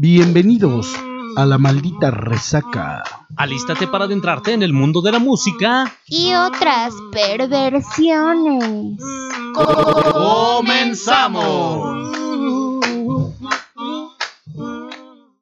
Bienvenidos a la maldita resaca. Alístate para adentrarte en el mundo de la música y otras perversiones. ¡Comenzamos!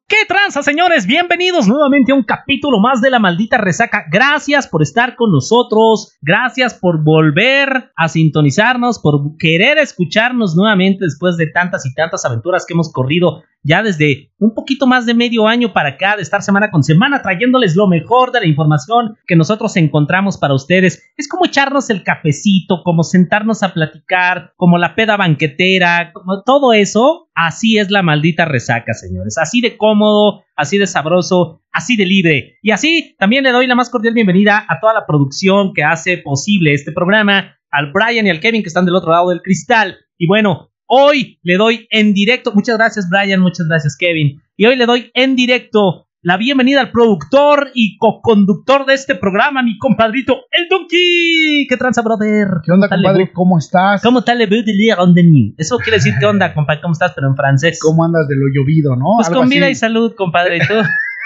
¿Qué tranza, señores? Bienvenidos nuevamente a un capítulo más de La Maldita Resaca. Gracias por estar con nosotros. Gracias por volver a sintonizarnos, por querer escucharnos nuevamente después de tantas y tantas aventuras que hemos corrido ya desde un poquito más de medio año para acá, de estar semana con semana, trayéndoles lo mejor de la información que nosotros encontramos para ustedes. Es como echarnos el cafecito, como sentarnos a platicar, como la peda banquetera, como todo eso. Así es la maldita resaca, señores. Así de cómodo, así de sabroso, así de libre. Y así también le doy la más cordial bienvenida a toda la producción que hace posible este programa, al Brian y al Kevin que están del otro lado del cristal. Y bueno, Hoy le doy en directo, muchas gracias Brian, muchas gracias Kevin, y hoy le doy en directo la bienvenida al productor y co-conductor de este programa, mi compadrito, el Donkey. ¿Qué tranza, brother? ¿Qué onda, compadre? ¿Cómo estás? ¿Cómo tal le Eso quiere decir, ¿qué onda, compadre? ¿Cómo estás? Pero en francés. ¿Cómo andas de lo llovido, no? Pues con vida y salud, compadre, ¿y tú?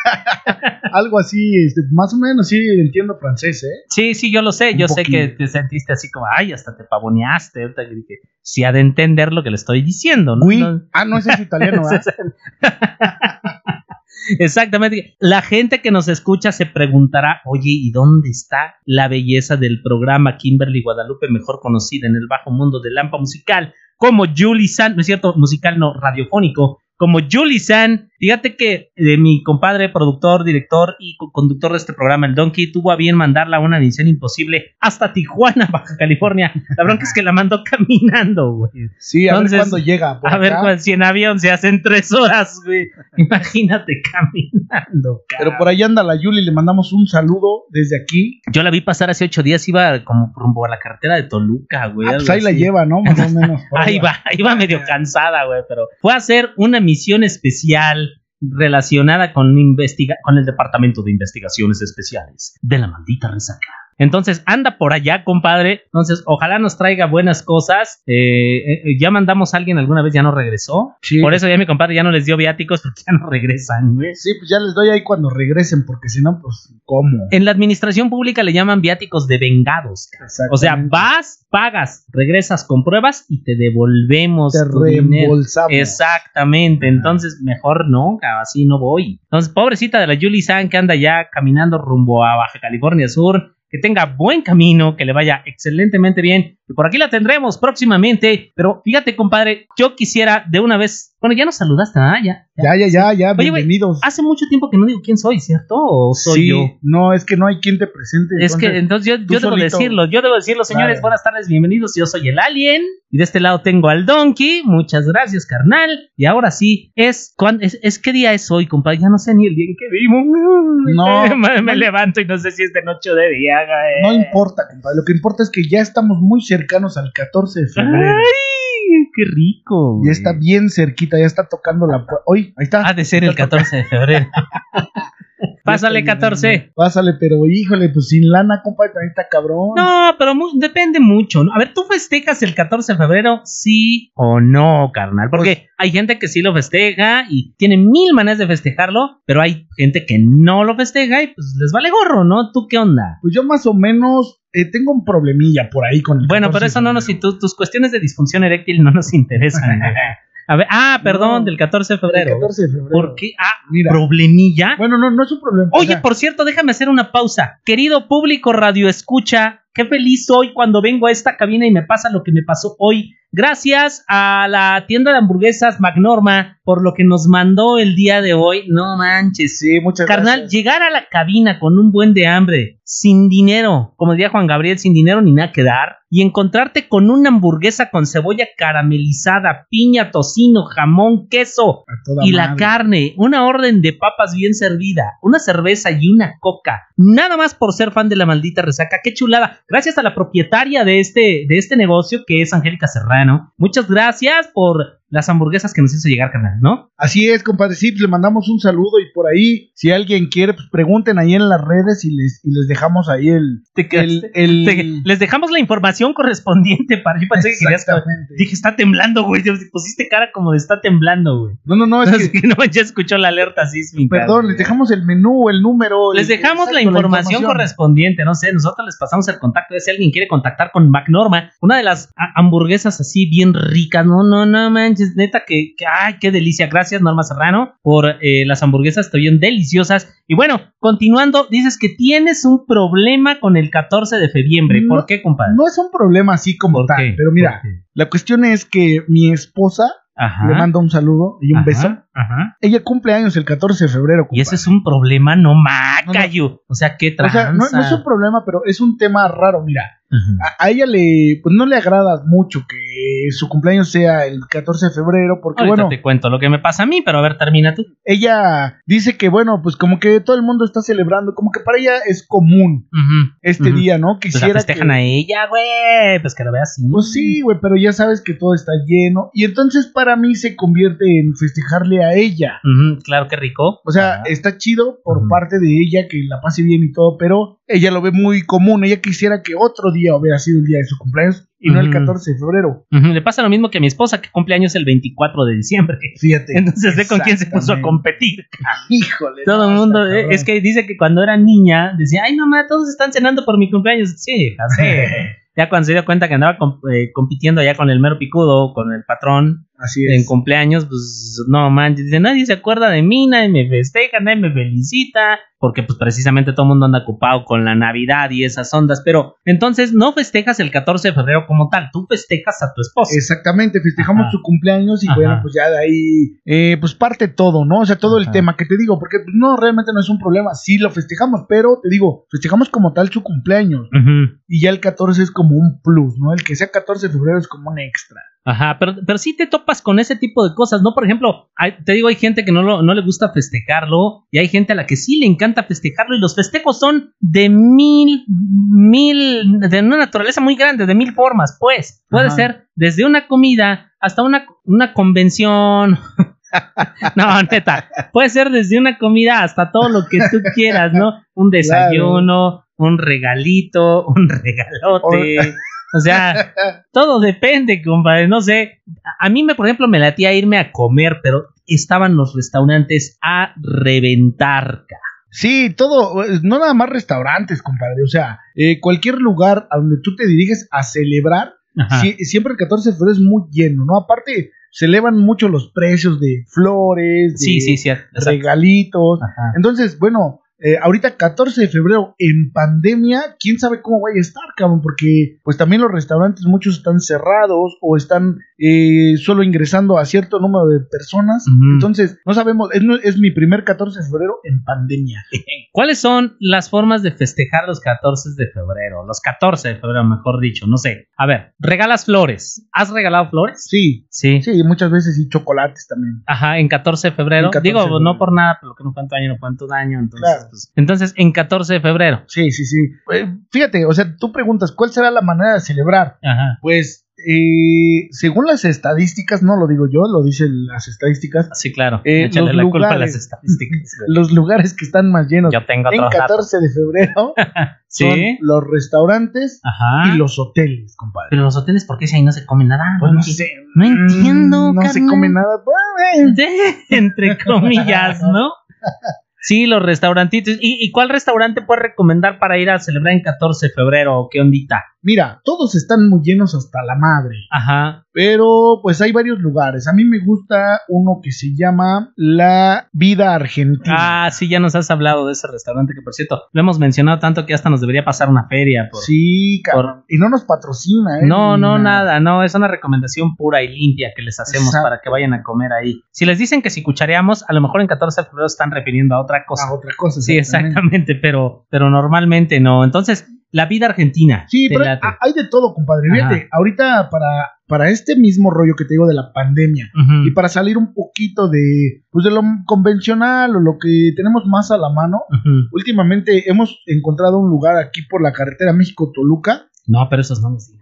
Algo así, este, más o menos, sí, entiendo francés, ¿eh? Sí, sí, yo lo sé, yo sé que te sentiste así como, ay, hasta te pavoneaste, ahorita dije, sí ha de entender lo que le estoy diciendo, ¿no? Ah, no, ese es italiano. Exactamente. La gente que nos escucha se preguntará, oye, ¿y dónde está la belleza del programa Kimberly Guadalupe, mejor conocida en el bajo mundo del Lampa Musical, como Julie San, no es cierto, musical no, radiofónico, como Julie San. Fíjate que de mi compadre, productor, director y conductor de este programa, el Donkey, tuvo a bien mandarla a una misión imposible hasta Tijuana, Baja California. La bronca es que la mandó caminando, güey. Sí, a ver cuándo llega. a ver si en avión se hacen tres horas, güey. Imagínate caminando. Pero por ahí anda la Julie, le mandamos un saludo desde aquí. Yo la vi pasar hace ocho días, iba como rumbo a la carretera de Toluca, güey. Ah, pues ahí la lleva, ¿no? Más o menos. ahí va, va medio cansada, güey, pero fue a hacer una misión misión especial relacionada con, con el Departamento de Investigaciones Especiales de la maldita resaca. Entonces, anda por allá, compadre. Entonces, ojalá nos traiga buenas cosas. Eh, eh, ya mandamos a alguien alguna vez, ya no regresó. Por eso ya mi compadre ya no les dio viáticos porque ya no regresan, güey. Sí, pues ya les doy ahí cuando regresen, porque si no, pues, ¿cómo? En la administración pública le llaman viáticos de vengados. O sea, vas, pagas, regresas con pruebas y te devolvemos. Te reembolsamos. Exactamente. Entonces, mejor no, así no voy. Entonces, pobrecita de la Julie San que anda ya caminando rumbo a Baja California Sur que tenga buen camino, que le vaya excelentemente bien. Y por aquí la tendremos próximamente. Pero fíjate, compadre, yo quisiera de una vez. Bueno, ya nos saludaste, ¿ah? Ya, ya, ya, ya, ya bienvenidos. hace mucho tiempo que no digo quién soy, ¿cierto? ¿O soy yo? No, es que no hay quien te presente. Es que entonces yo, yo debo decirlo, yo debo decirlo, señores. Buenas tardes, bienvenidos. Yo soy el Alien. Y de este lado tengo al Donkey. Muchas gracias, carnal. Y ahora sí, es, es, es qué día es hoy, compadre. Ya no sé ni el día en que vivo. No. me, levanto y no sé si es de noche o de día. No importa, compadre. Lo que importa es que ya estamos muy cercanos al 14 de febrero. ¡Ay! ¡Qué rico! Ya está bien cerquita, ya está tocando la Hoy, ahí está. Ha de ser el 14 de febrero. Pásale 14. Pásale, pero híjole, pues sin lana, compadre, también está cabrón. No, pero depende mucho. A ver, ¿tú festejas el 14 de febrero? Sí o no, carnal. Porque pues hay gente que sí lo festeja y tiene mil maneras de festejarlo, pero hay gente que no lo festeja y pues les vale gorro, ¿no? ¿Tú qué onda? Pues yo más o menos eh, tengo un problemilla por ahí con el Bueno, pero eso no nos. tus cuestiones de disfunción eréctil no nos interesan. A ver, ah, perdón, del 14 de febrero. 14 de febrero. ¿Por qué? Ah, Mira, problemilla. Bueno, no, no es un problema. Oye, por cierto, déjame hacer una pausa. Querido público radio escucha, qué feliz soy cuando vengo a esta cabina y me pasa lo que me pasó hoy Gracias a la tienda de hamburguesas Magnorma por lo que nos mandó el día de hoy. No manches. Sí, muchas Carnal, llegar a la cabina con un buen de hambre, sin dinero, como diría Juan Gabriel, sin dinero ni nada que dar, y encontrarte con una hamburguesa con cebolla caramelizada, piña, tocino, jamón, queso y la carne, una orden de papas bien servida, una cerveza y una coca. Nada más por ser fan de la maldita resaca. Qué chulada. Gracias a la propietaria de este, de este negocio que es Angélica Serrano Muchas gracias por las hamburguesas que nos hizo llegar, carnal, ¿no? Así es, compadre. Sí, pues le mandamos un saludo y por ahí, si alguien quiere, pues pregunten ahí en las redes y les, y les dejamos ahí el. Te el, el- te- les dejamos la información correspondiente para. Yo pensé que querías. Dije, está temblando, güey. Pusiste cara como de está temblando, güey. No, no, no, es Así que. que no, ya escuchó la alerta sísmica. Perdón, güey. les dejamos el menú, el número. Les el- dejamos la exacto, información correspondiente, no sé, nosotros les pasamos el contacto de si alguien quiere contactar con McNorma, una de las hamburguesas así bien ricas, no, no, no manches, neta que, que- ay, qué delicia, gracias Norma Serrano por eh, las hamburguesas, estuvieron deliciosas. Y bueno, continuando, dices que tienes un problema con el 14 de febrero, ¿por qué, compadre? No es un problema así como ¿Por tal, qué? pero mira, la cuestión es que mi esposa Ajá. le manda un saludo y un ajá, beso. Ajá. Ella cumple años el 14 de febrero. Y ese compadre. es un problema, no macayo. O sea, qué O tranza. sea, no, no es un problema, pero es un tema raro. Mira, a, a ella le, pues no le agrada mucho que su cumpleaños sea el 14 de febrero, porque Ahorita bueno, te cuento lo que me pasa a mí, pero a ver, termina tú. ella dice que bueno, pues como que todo el mundo está celebrando, como que para ella es común este día, ¿no? Pues la Quisiera festejan que, a ella, güey. Pues que lo veas así. Pues sí, güey, pero ya sabes que todo está lleno. Y entonces para mí se convierte en festejarle a ella. Claro, qué rico. O sea, está chido por parte de ella que la pase bien y todo, pero ella lo ve muy común. Ella quisiera que otro día hubiera sido el día de su cumpleaños y no el Ujú. 14 de febrero. Le pasa lo mismo que a mi esposa, que cumple años el 24 de diciembre. Fíjate. Entonces ve con quién se puso a competir. Híjole. Todo el mundo, eh, es que dice que cuando era niña decía, ay, mamá, todos están cenando por mi cumpleaños. Sí, así. ya cuando se dio cuenta que andaba eh, compitiendo allá con el mero picudo, con el patrón, Así en es. cumpleaños, pues no manches, dice, nadie se acuerda de mí, nadie me festeja, nadie me felicita, porque pues precisamente todo el mundo anda ocupado con la Navidad y esas ondas, pero entonces no festejas el 14 de febrero como tal, tú festejas a tu esposa. Exactamente, festejamos Ajá. su cumpleaños y Ajá. bueno, pues ya de ahí, eh, pues parte todo, ¿no? O sea, todo el tema que te digo, porque pues, no, realmente no es un problema, sí lo festejamos, pero te digo, festejamos como tal su cumpleaños y ya el 14 es como un plus, ¿no? El que sea 14 de febrero es como un extra. Ajá, pero, pero sí te topas con ese tipo de cosas, ¿no? Por ejemplo, hay- te digo, hay gente que no, lo- no le gusta festejarlo y hay gente a la que sí le encanta festejarlo y los festejos son de mil, mil, de una naturaleza muy grande, de mil formas, pues. Puede Ajá. ser desde una comida hasta una, una convención. no, neta, puede ser desde una comida hasta todo lo que tú quieras, ¿no? Un desayuno, un regalito, un regalote. O sea, todo depende, compadre. No sé. A mí, me, por ejemplo, me latía irme a comer, pero estaban los restaurantes a reventar. Sí, todo, no nada más restaurantes, compadre, o sea, eh, cualquier lugar a donde tú te diriges a celebrar, siempre el 14 de febrero es muy lleno, ¿no? Aparte, se elevan mucho los precios de flores, de sí, sí, sí. exacto. regalitos. Ajá. Entonces, bueno, eh, ahorita 14 de febrero en pandemia, quién sabe cómo vaya a estar, cabrón, porque pues también los restaurantes muchos están cerrados o están eh, solo ingresando a cierto número de personas. Entonces, no sabemos, es, es mi primer 14 de febrero en pandemia. ¿Cuáles son las formas de festejar los 14 de febrero? Los 14 de febrero, mejor dicho. No sé. A ver, regalas flores. ¿Has regalado flores? Sí, Sí. sí, muchas veces y chocolates también. Ajá, en 14 de febrero. En 14 Digo, de febrero. no por nada, pero que no cuánto año, no cuánto daño. Entonces, Claro. Pues, entonces, en 14 de febrero. Sí, sí, sí. Eh, fíjate, o sea, tú preguntas, ¿cuál será la manera de celebrar? Ajá. Pues, eh, según las estadísticas, no lo digo yo, lo dicen las estadísticas, Sí, claro. Eh, Échale los la culpa a las estadísticas. los lugares que están más llenos Yo tengo en otros datos. 14 de febrero Sí. son los restaurantes Ajá. y los hoteles, compadre. Pero los hoteles, ¿por qué si ahí no se come nada? Pues no No sé. no entiendo, Mm, No se come nada. Entre comillas, ¿no? Sí, los restaurantitos. ¿Y, cuál restaurante puedes recomendar para ir a celebrar en 14 de febrero? ¿Qué ondita? Mira, todos están muy llenos hasta la madre. Ajá. Pero pues hay varios lugares. A mí me gusta uno que se llama La Vida Argentina. Ah, sí, ya nos has hablado de ese restaurante que, por cierto, lo hemos mencionado tanto que hasta nos debería pasar una feria. Por... sí, cabrón. Y no nos patrocina, ¿eh? No, no, nada, no, es una recomendación pura y limpia que les hacemos Exacto. para que vayan a comer ahí. Si les dicen que si cuchareamos, a lo mejor en 14 de febrero están refiriendo a otra cosa. A otra cosa. sí, exactamente, pero, pero normalmente no. Entonces, la vida argentina. Sí, pero late. hay de todo, compadre. Fíjate, ahorita para, para este mismo rollo que te digo de la pandemia y para salir un poquito de, pues de lo convencional o lo que tenemos más a la mano, últimamente hemos encontrado un lugar aquí por la carretera México-Toluca. No, pero esos no los digas.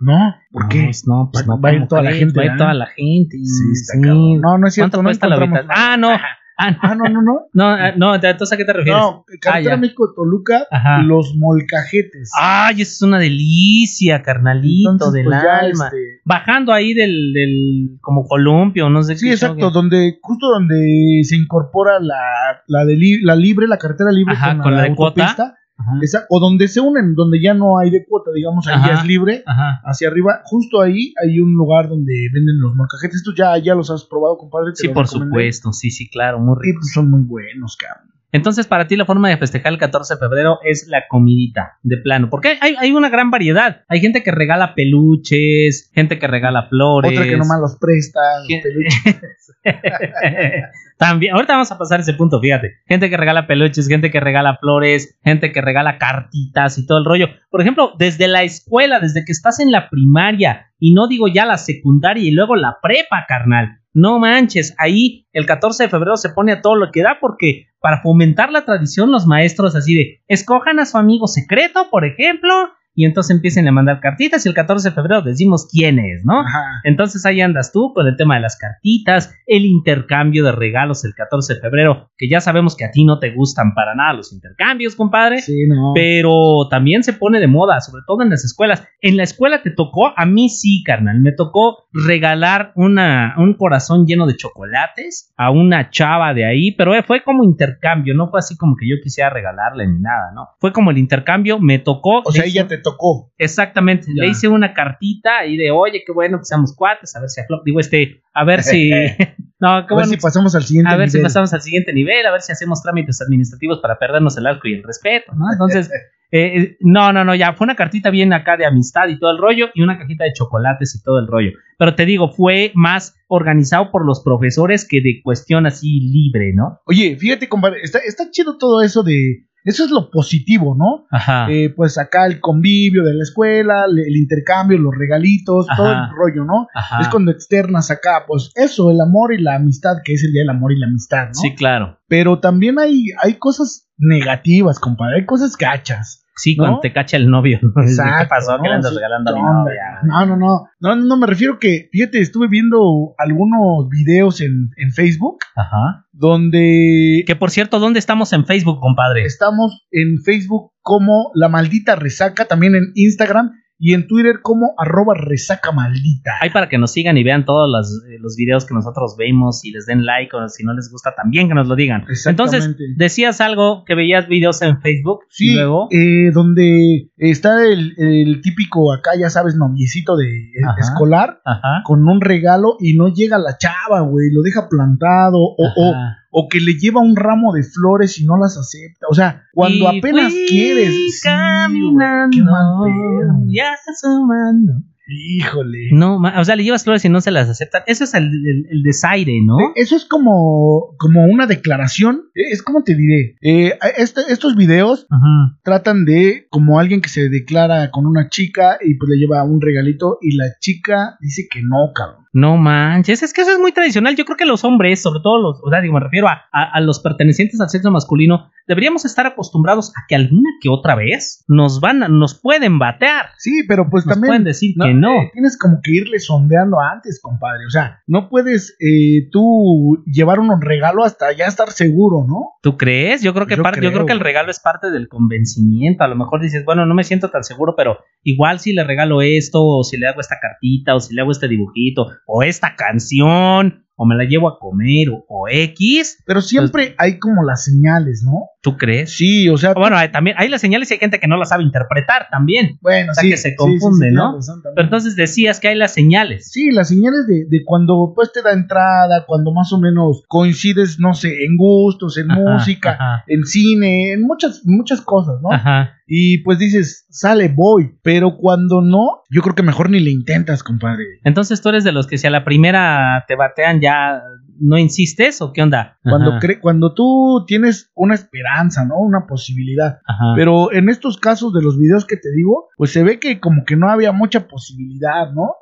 No, ¿por qué? Pues no, pues Va- no. va a ir ¿cómo toda la gente, Va a ir ¿ah? toda la gente. Sí, está sí. cabrón. No, no es cierto. ¿Cuánto no cuesta la? Ah, no. Nada. Ah, no. Ah, no, no, no. No, ah, no, entonces ¿a qué te refieres? No, carretera ya. México-Toluca, Ajá. los molcajetes. Ay, eso es una delicia, carnalito Entonces, del pues, alma. este, Bajando ahí del, del como columpio, no sé Sí, qué exacto, show, donde justo donde se incorpora la, la, de li- la libre, la carretera libre Ajá, con la de cuota. Esa- o donde se unen, donde ya no hay de cuota, digamos, ahí ya es libre, Ajá. hacia arriba, justo ahí hay un lugar donde venden los molcajetes. Estos ya, ya los has probado, compadre. Te Sí, por recomendé. supuesto, sí, sí, claro, muy Y rico. pues son muy buenos, cabrón. Entonces, para ti la forma de festejar el 14 de febrero es la comidita, de plano. Porque hay, hay una gran variedad. Hay gente que regala peluches, gente que regala flores. Otra que nomás los presta, los peluches. También, ahorita vamos a pasar ese punto, fíjate. Gente que regala peluches, gente que regala flores, gente que regala cartitas y todo el rollo. Por ejemplo, desde la escuela, desde que estás en la primaria, y no digo ya la secundaria y luego la prepa, carnal. No manches, ahí el 14 de febrero se pone a todo lo que da porque para fomentar la tradición los maestros así de escojan a su amigo secreto, por ejemplo, y entonces empiecen a mandar cartitas y el 14 de febrero decimos quién es, ¿no? Ajá. Entonces ahí andas tú con el tema de las cartitas, el intercambio de regalos el 14 de febrero, que ya sabemos que a ti no te gustan para nada los intercambios, compadre. Sí, no. Pero también se pone de moda, sobre todo en las escuelas. En la escuela te tocó, a mí sí, carnal, me tocó regalar una, un corazón lleno de chocolates a una chava de ahí, pero eh, fue como intercambio, no fue así como que yo quisiera regalarle ni nada, ¿no? Fue como el intercambio, me tocó. o sea, ella te tocó. Exactamente, Ya. le hice una cartita ahí de, oye, qué bueno que seamos cuates, a ver si digo este, a ver si, no, A ver bueno si pasamos al siguiente a ver si nivel. pasamos al siguiente nivel, a ver si hacemos trámites administrativos para perdernos el arco y el respeto, ¿no? Entonces, eh, eh, no, no, no, ya fue una cartita bien acá de amistad y todo el rollo y una cajita de chocolates y todo el rollo. Pero te digo, fue más organizado por los profesores que de cuestión así libre, ¿no? Oye, fíjate, compadre, está, está chido todo eso de... Eso es lo positivo, ¿no? Ajá. Eh, pues acá el convivio de la escuela, el intercambio, los regalitos, Ajá. todo el rollo, ¿no? Ajá. Es cuando externas acá, pues eso, el amor y la amistad, que es el día del amor y la amistad, ¿no? Sí, claro. Pero también hay, hay cosas negativas, compadre, hay cosas gachas. Sí, ¿No? cuando te cacha el novio. ¿no? ¿Qué pasó? ¿no? ¿Qué le andas Sí, regalando a. No, no, no, no, no, me refiero que, fíjate, estuve viendo algunos videos en, en Facebook Ajá. donde Que por cierto, ¿dónde estamos en Facebook, compadre? estamos en Facebook como La Maldita Resaca, también en Instagram y en Twitter como arroba resaca maldita. Hay para que nos sigan y vean todos los, eh, los videos que nosotros vemos y les den like o si no les gusta también que nos lo digan. Exactamente. Entonces, decías algo que veías videos en Facebook Sí, y luego... eh, donde está el, el típico acá, ya sabes, noviecito de eh, Ajá. escolar Ajá. con un regalo y no llega la chava, güey, lo deja plantado o, o. o que le lleva un ramo de flores y no las acepta. O sea, cuando Y apenas quieres. sí, caminando, qué mal pedo. ya asomando. Híjole. No, o sea, le llevas flores y no se las aceptan. Eso es el, el- el desaire, ¿no? Eh, Eso es como, como una declaración. Eh, Es como te diré. eh, este- estos videos Ajá. tratan de como alguien que se declara con una chica y pues le lleva un regalito y la chica dice que no, cabrón. No manches, es que eso es muy tradicional. Yo creo que los hombres, sobre todo los, o sea, digo, me refiero a, a- a los pertenecientes al sexo masculino, deberíamos estar acostumbrados a que alguna que otra vez nos van, a- nos pueden batear. Sí, pero pues Nos también. pueden decir que no. eh, tienes como que irle sondeando antes, compadre. O sea, no puedes eh, tú llevar un regalo hasta ya estar seguro, ¿no? ¿Tú crees? Yo creo que Yo yo creo, que el regalo es parte del convencimiento. A lo mejor dices, bueno, no me siento tan seguro, pero igual si le regalo esto, o si le hago esta cartita, o si le hago este dibujito, o esta canción, o me la llevo a comer, o, o X, Pero siempre hay como las señales, ¿no? ¿tú crees? Sí, o sea. Bueno, hay, también hay las señales y hay gente que no las sabe interpretar también. bueno, o sea, sí. que se sí, sí, confunde, sí, ¿no? Pero entonces decías que hay las señales. Sí, las señales de, de cuando pues te da entrada, cuando más o menos coincides, no sé, en gustos, en Ajá, música, ajá. en cine, en muchas, muchas cosas, ¿no? Ajá. Y pues dices, sale, voy. Pero cuando no, yo creo que mejor ni le intentas, compadre. Entonces tú eres de los que si a la primera te batean ya no insistes o qué onda? Cuando, cre- cuando tú tienes una esperanza, ¿no? Una posibilidad. ajá. Pero en estos casos de los videos que te digo, pues se ve que como que no había mucha posibilidad, ¿no?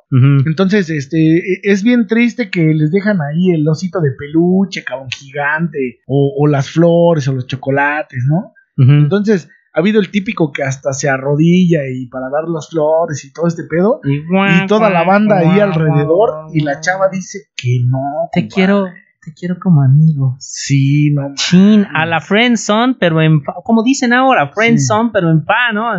Entonces, este, e- es bien triste que les dejan ahí el osito de peluche, cabrón gigante, o, o las flores, o los chocolates, ¿no? Ujú. Entonces, ha habido el típico que hasta se arrodilla y para dar las flores y todo este pedo. Y, toda la banda ahí alrededor y la chava dice que no. Te quiero, te quiero como amigo. Sí, no. Chin, a la friend son, pero en como dicen ahora, friend son, pero en pa, ¿no?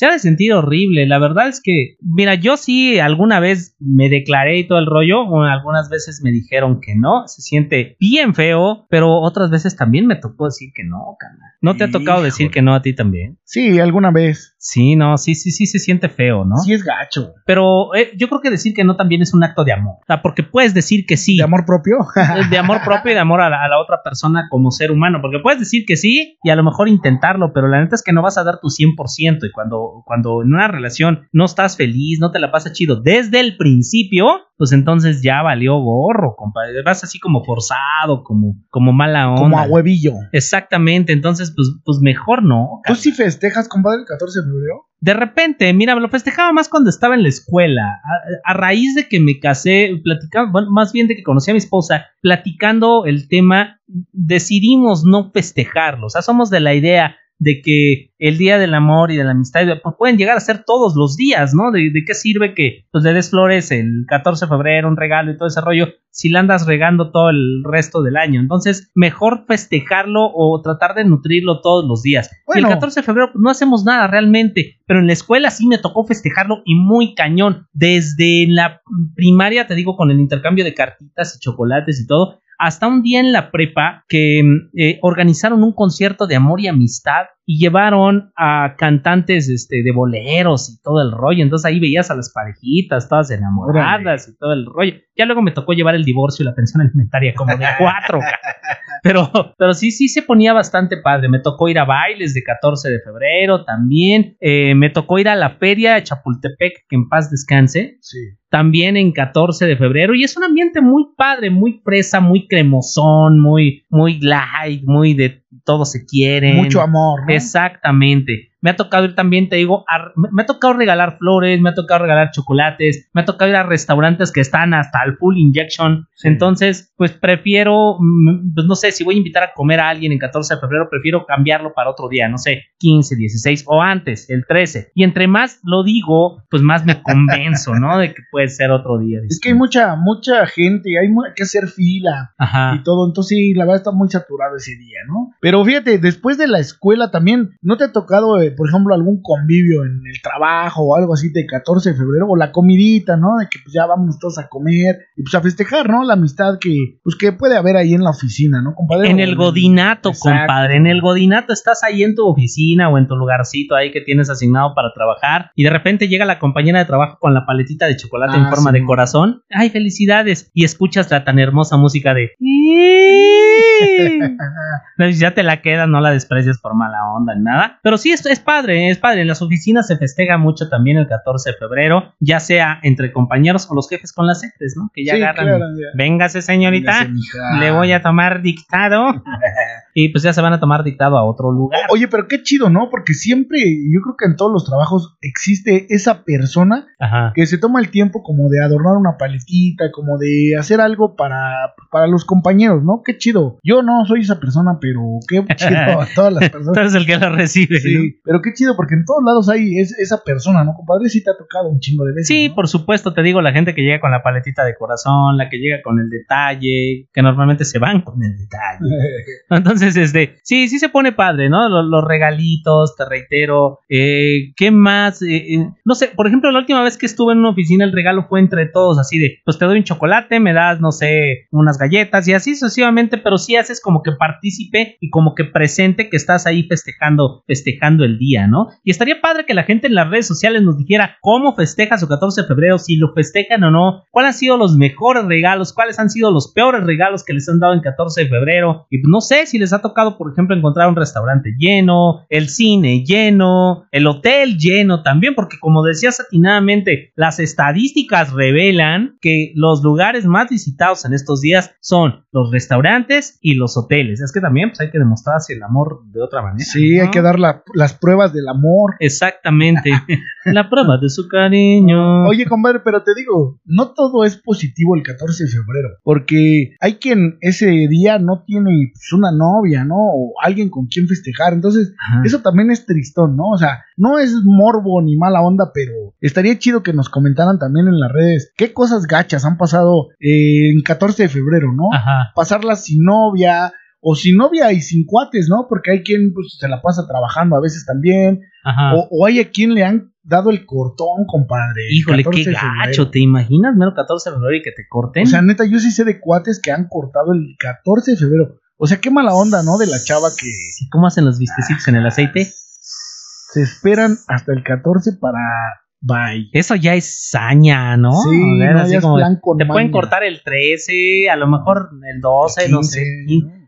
Se ha de sentir horrible. La verdad es que, mira, yo sí alguna vez me declaré y todo el rollo, o algunas veces me dijeron que no, se siente bien feo, pero otras veces también me tocó decir que no, carnal. ¿No te ha tocado decir que no a ti también? Sí, alguna vez. Sí, no, sí, sí, sí se siente feo, ¿no? Sí es gacho. Pero eh, yo creo que decir que no también es un acto de amor. O sea, porque puedes decir que sí. ¿De amor propio? de amor propio y de amor a la, a la, otra persona como ser humano. Porque puedes decir que sí y a lo mejor intentarlo, pero la neta es que no vas a dar tu 100% y cuando, cuando en una relación no estás feliz, no te la pasa chido desde el principio, pues entonces ya valió gorro, compadre. Vas así como forzado, como, como mala onda. Como a huevillo. Exactamente, entonces pues, pues mejor no. ¿Tú sí festejas, compadre, el 14 de febrero? De repente, mira, lo festejaba más cuando estaba en la escuela. A, raíz de que me casé, platicaba, bueno, más bien de que conocí a mi esposa, platicando el tema, decidimos no festejarlo. O sea, somos de la idea de que el día del amor y de la amistad pues pueden llegar a ser todos los días, ¿no? ¿De, qué sirve que pues, le des flores el 14 de febrero, un regalo y todo ese rollo, si la andas regando todo el resto del año? Entonces, mejor festejarlo o tratar de nutrirlo todos los días. el 14 de febrero pues, no hacemos nada realmente, pero en la escuela sí me tocó festejarlo y muy cañón. Desde la primaria, te digo, con el intercambio de cartitas y chocolates y todo, hasta un día en la prepa que eh, organizaron un concierto de amor y amistad y llevaron a cantantes este, de boleros y todo el rollo. Entonces ahí veías a las parejitas todas enamoradas y todo el rollo. Ya luego me tocó llevar el divorcio y la pensión alimentaria como de cuatro. pero, pero sí, sí se ponía bastante padre. Me tocó ir a bailes de 14 de febrero también. Eh, me tocó ir a la feria de Chapultepec, que en paz descanse. Sí también en 14 de febrero y es un ambiente muy padre, muy fresa, muy cremosón, muy muy light, muy de todo se quiere. Mucho amor, ¿no? Exactamente. Me ha tocado ir también, te digo, me ha tocado regalar flores, me ha tocado regalar chocolates, me ha tocado ir a restaurantes que están hasta el full injection. Entonces, pues prefiero, mm, pues no sé, si voy a invitar a comer a alguien en 14 de febrero, prefiero cambiarlo para otro día, no sé, 15, 16 o antes, el 13. Y entre más lo digo, pues más me convenzo, ¿no? De que puede ser otro día. Es que hay mucha, mucha gente, hay que hacer fila y todo. Entonces, sí, la verdad está muy saturado ese día, ¿no? Pero fíjate, después de la escuela también, ¿no te ha tocado eh, por ejemplo, algún convivio en el trabajo o algo así de 14 de febrero, o la comidita, ¿no? De que pues ya vamos todos a comer y pues a festejar, ¿no? La amistad que, pues que puede haber ahí en la oficina, ¿no, compadre? En el godinato, compadre, en el godinato estás ahí en tu oficina o en tu lugarcito ahí que tienes asignado para trabajar y de repente llega la compañera de trabajo con la paletita de chocolate en ah, forma de corazón. ¡Ay, felicidades! Y escuchas la tan hermosa música de... ya te la quedas, no la desprecias por mala onda ni nada. Pero sí, es, es padre, es padre. En las oficinas se festeja mucho también el 14 de febrero, ya sea entre compañeros o los jefes con las jefes, ¿no? Que ya agarran. Véngase, señorita, le voy a tomar dictado. y pues ya se van a tomar dictado a otro lugar. oye, pero qué chido, ¿no? Porque siempre, yo creo que en todos los trabajos existe esa persona que se toma el tiempo como de adornar una paletita, como de hacer algo para, para los compañeros, ¿no? Qué chido. Yo no soy esa persona, pero qué chido a todas las personas. Tú eres el que la recibe. Sí, pero qué chido, porque en todos lados hay esa persona, ¿no, compadre? Sí te ha tocado un chingo de veces. Sí, por supuesto, te digo, la gente que llega con la paletita de corazón, la que llega con el detalle, que normalmente se van con el detalle. Entonces, este, sí, sí se pone padre, ¿no? Los, regalitos, te reitero. Eh, ¿Qué más? Eh, eh, no sé, por ejemplo, la última vez que estuve en una oficina, el regalo fue entre todos, así de, pues te doy un chocolate, me das, no sé, unas galletas y así sucesivamente, pero sí haces como que partícipe y como que presente que estás ahí festejando, festejando el día, ¿no? Y estaría padre que la gente en las redes sociales nos dijera cómo festeja su 14 de febrero, si lo festejan o no, cuáles han sido los mejores regalos, cuáles han sido los peores regalos que les han dado en 14 de febrero. Y no sé si les ha tocado, por ejemplo, encontrar un restaurante lleno, el cine lleno, el hotel lleno también, porque como decía satinadamente, las estadísticas revelan que los lugares más visitados en estos días son los restaurantes y y los hoteles. Es que también pues, hay que demostrar el amor de otra manera. Sí, hay que dar las pruebas del amor. Exactamente. la prueba de su cariño. Oye, compadre, pero te digo, no todo es positivo el 14 de febrero, porque hay quien ese día no tiene pues, una novia, ¿no? O alguien con quien festejar. Entonces, eso también es tristón, ¿no? O sea, no es morbo ni mala onda, pero estaría chido que nos comentaran también en las redes qué cosas gachas han pasado eh, en 14 de febrero, ¿no? Ajá. Pasarla sin novia, o sin novia y sin cuates, ¿no? Porque hay quien pues, se la pasa trabajando a veces también. Ajá. O, hay a quien le han dado el cortón, compadre. Híjole, qué gacho, ¿te imaginas mero 14 de febrero y que te corten? O sea, neta, yo sí sé de cuates que han cortado el 14 de febrero. O sea, qué mala onda, ¿no? De la chava que... ¿Cómo hacen los vistecitos en el aceite? Se esperan hasta el 14 para Bye. Eso ya es saña, ¿no? Sí, te pueden cortar el 13, a lo mejor el 12, no sé.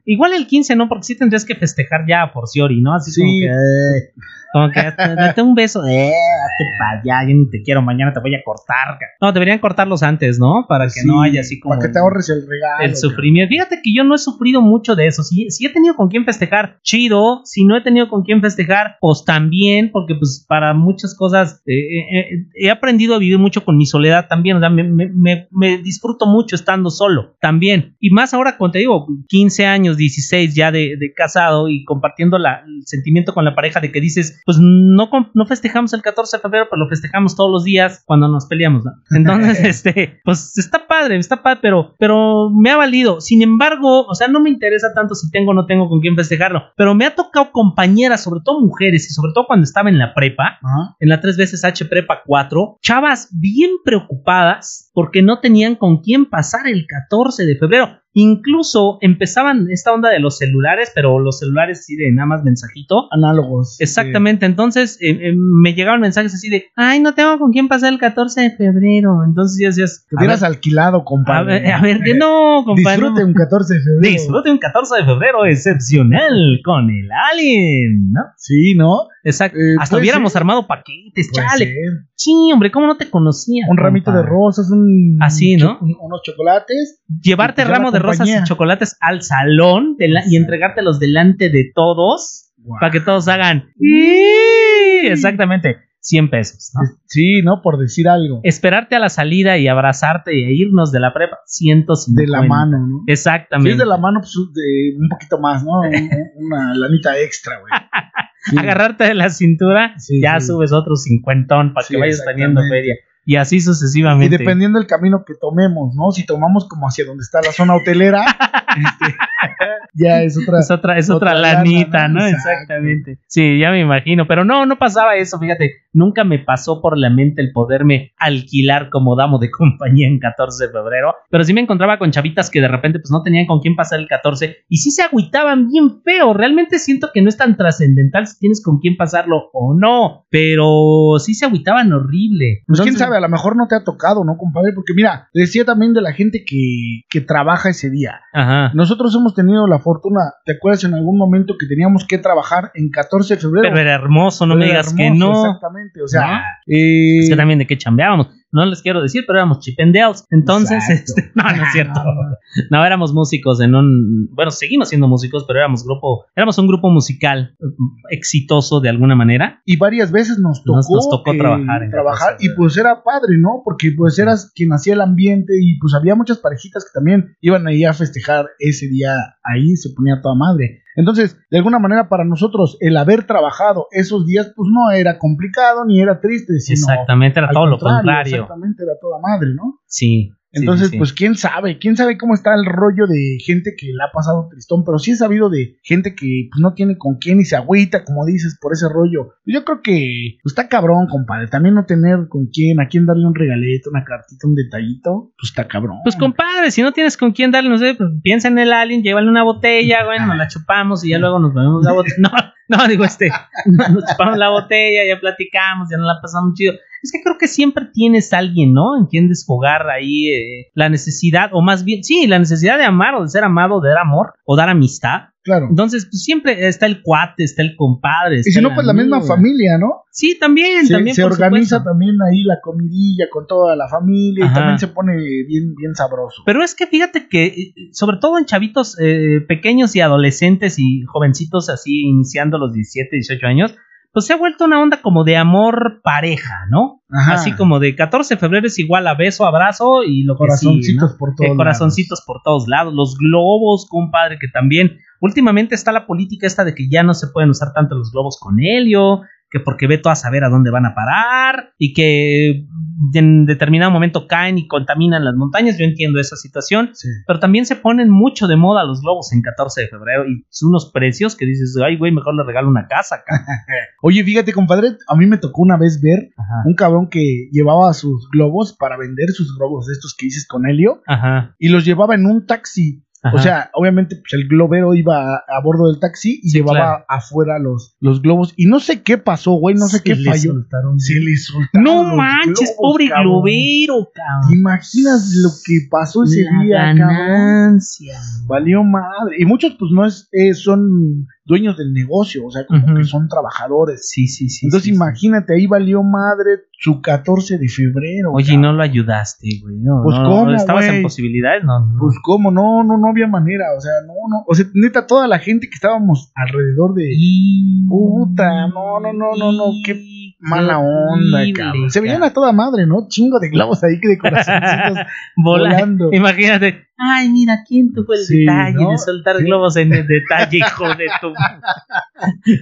Igual el 15, ¿no? Porque sí tendrías que festejar ya a forciori, ¿no? Así como que. Como que date un beso, eh, date para allá, yo ni te quiero, mañana te voy a cortar. No, deberían cortarlos antes, ¿no? Para que no haya así como. Para que te ahorres el regalo. El sufrimiento. Fíjate que yo no he sufrido mucho de eso. Si, si he tenido con quién festejar, chido. Si no he tenido con quién festejar, pues también, porque pues para muchas cosas eh, eh, eh, he aprendido a vivir mucho con mi soledad también. O sea, me, me, me, disfruto mucho estando solo también. Y más ahora, cuando te digo, 15 años, 16 ya de, de casado y compartiendo la, el sentimiento con la pareja de que dices, pues no, no festejamos el 14 de febrero, pero lo festejamos todos los días cuando nos peleamos, ¿no? Entonces, este, pues está padre, está padre, pero, pero me ha valido. Sin embargo, o sea, no me interesa tanto si tengo o no tengo con quién festejarlo, pero me ha tocado compañeras, sobre todo mujeres, y sobre todo cuando estaba en la prepa, en la tres veces H prepa 4, chavas bien preocupadas porque no tenían con quién pasar el 14 de febrero. Incluso empezaban esta onda de los celulares, pero los celulares sí de nada más mensajito. Análogos. Exactamente. Entonces eh, eh, me llegaban mensajes así de, ay, no tengo con quién pasar el 14 de febrero. Entonces ya decías. Te hubieras alquilado, compadre. A ver, que no, compadre. Disfrute un 14 de febrero. Disfrute un 14 de febrero excepcional con el Alien, ¿no? Sí, ¿no? Exacto. Eh, Hasta hubiéramos armado paquetes, chale. Sí, hombre, ¿cómo no te conocía? Un ramito de rosas, un. Así, ¿no? unos chocolates. Llevarte ramo de rosas y chocolates al salón y entregártelos delante de todos para que todos hagan. Exactamente. 100 pesos, Sí, ¿no? Por decir algo. Esperarte a la salida y abrazarte e irnos de la prepa, 150. De la mano, ¿no? Exactamente. Si es de la mano, pues de un poquito más, ¿no? Una lanita extra, güey. Agarrarte de la cintura, ya subes otro cincuentón para que vayas teniendo feria y así sucesivamente. Y dependiendo del camino que tomemos, ¿no? Si tomamos como hacia donde está la zona hotelera, este, ya es otra. Es otra, es otra, lanita, ¿no? Exactamente. Sí, ya me imagino. Pero no, no pasaba eso, fíjate. Nunca me pasó por la mente el poderme alquilar como damo de compañía en 14 de febrero. Pero sí me encontraba con chavitas que de repente pues no tenían con quién pasar el 14 y sí se agüitaban bien feo. Realmente siento que no es tan trascendental si tienes con quién pasarlo o no. Pero sí se agüitaban horrible. Pues quién sabe, a lo mejor no te ha tocado, ¿no, compadre? Porque mira, decía también de la gente que, que trabaja ese día. Ajá. Nosotros hemos tenido la fortuna, ¿te acuerdas en algún momento que teníamos que trabajar en 14 de febrero? Pero era hermoso, no me digas que no. Exactamente, o sea. Eh, es que también de qué chambeábamos no les quiero decir, pero éramos chipendales. Entonces, este, no, no es cierto. No, éramos músicos en un, bueno, seguimos siendo músicos, pero éramos grupo, éramos un grupo musical exitoso de alguna manera. Y varias veces nos tocó, nos, tocó trabajar. trabajar y pues era padre, ¿no? Porque pues eras quien hacía el ambiente y pues había muchas parejitas que también iban ahí a festejar ese día ahí, se ponía toda madre. Entonces, de alguna manera para nosotros el haber trabajado esos días pues no era complicado ni era triste, sino Exactamente, era todo lo contrario. Exactamente, era toda madre, ¿no? Sí. Entonces, pues quién sabe, quién sabe cómo está el rollo de gente que le ha pasado tristón, pero sí he sabido de gente que pues, no tiene con quién y se agüita, como dices, por ese rollo. Yo creo que pues, está cabrón, compadre, también no tener con quién, a quién darle un regalito, una cartita, un detallito, pues está cabrón. Pues compadre, si no tienes con quién darle, no sé, pues piensa en el alien, llévale una botella, bueno, nos la chupamos y ya luego nos bebemos la botella. No, no, digo este, nos chupamos la botella, ya platicamos, ya nos la pasamos chido Es que creo que siempre tienes alguien, ¿no? En quien desfogar ahí eh, la necesidad, o más bien, sí, la necesidad de amar o de ser amado, de dar amor o dar amistad. Claro. Entonces, pues siempre está el cuate, está el compadre. Y está si no, pues la misma familia, ¿no? Sí, también, Se, también. se por organiza supuesto. también ahí la comidilla con toda la familia y también se pone bien, bien sabroso. Pero es que fíjate que, eh, sobre todo en chavitos eh, pequeños y adolescentes y jovencitos así iniciando los 17, 18 años, pues se ha vuelto una onda como de amor pareja, ¿no? Ajá. Así como de 14 de febrero es igual a beso, abrazo y lo que Corazoncitos sigue, ¿no? por todos Eh, corazoncitos por todos lados, los globos, compadre, que también últimamente está la política esta de que ya no se pueden usar tanto los globos con helio, que porque ve todo a saber a dónde van a parar y que en determinado momento caen y contaminan las montañas. Yo entiendo esa situación, Sí. pero también se ponen mucho de moda los globos en 14 de febrero y son unos precios que dices, ay, güey, mejor le regalo una casa. Oye, fíjate, compadre, a mí me tocó una vez ver Ajá. un cabrón que llevaba sus globos para vender sus globos estos que dices con helio Ajá. y los llevaba en un taxi. Ajá. O sea, obviamente pues, el globero iba a, a bordo del taxi y Sí, llevaba claro. afuera los, los globos. Y no sé qué pasó, güey, no sé qué le falló. soltaron. Se le soltaron No manches, globos, pobre cabrón. globero, ¿Te cabrón. imaginas lo que pasó ese La día, cabrón? ganancia. Valió madre. Y muchos, pues, no es, eh, son dueños del negocio, o sea, como que son trabajadores. Sí, sí, sí. Entonces, sí, sí. imagínate, ahí valió madre su 14 de febrero. Oye, y cabrón. no lo ayudaste, güey. No, Pues, no, ¿cómo, ¿Estabas en posibilidades? No, no. Pues, ¿cómo? No, no, no había manera. O sea, no, no. O sea, neta, toda la gente que estábamos alrededor de. Puta, no, no, no, no, no, qué Mala onda, cabrón. Se veían a toda madre, ¿no? Chingo de globos ahí que de corazoncitos Vola- volando. Imagínate. Ay, mira, ¿quién tuvo el Sí, detalle ¿no? de soltar Sí. globos en el detalle, hijo de tu...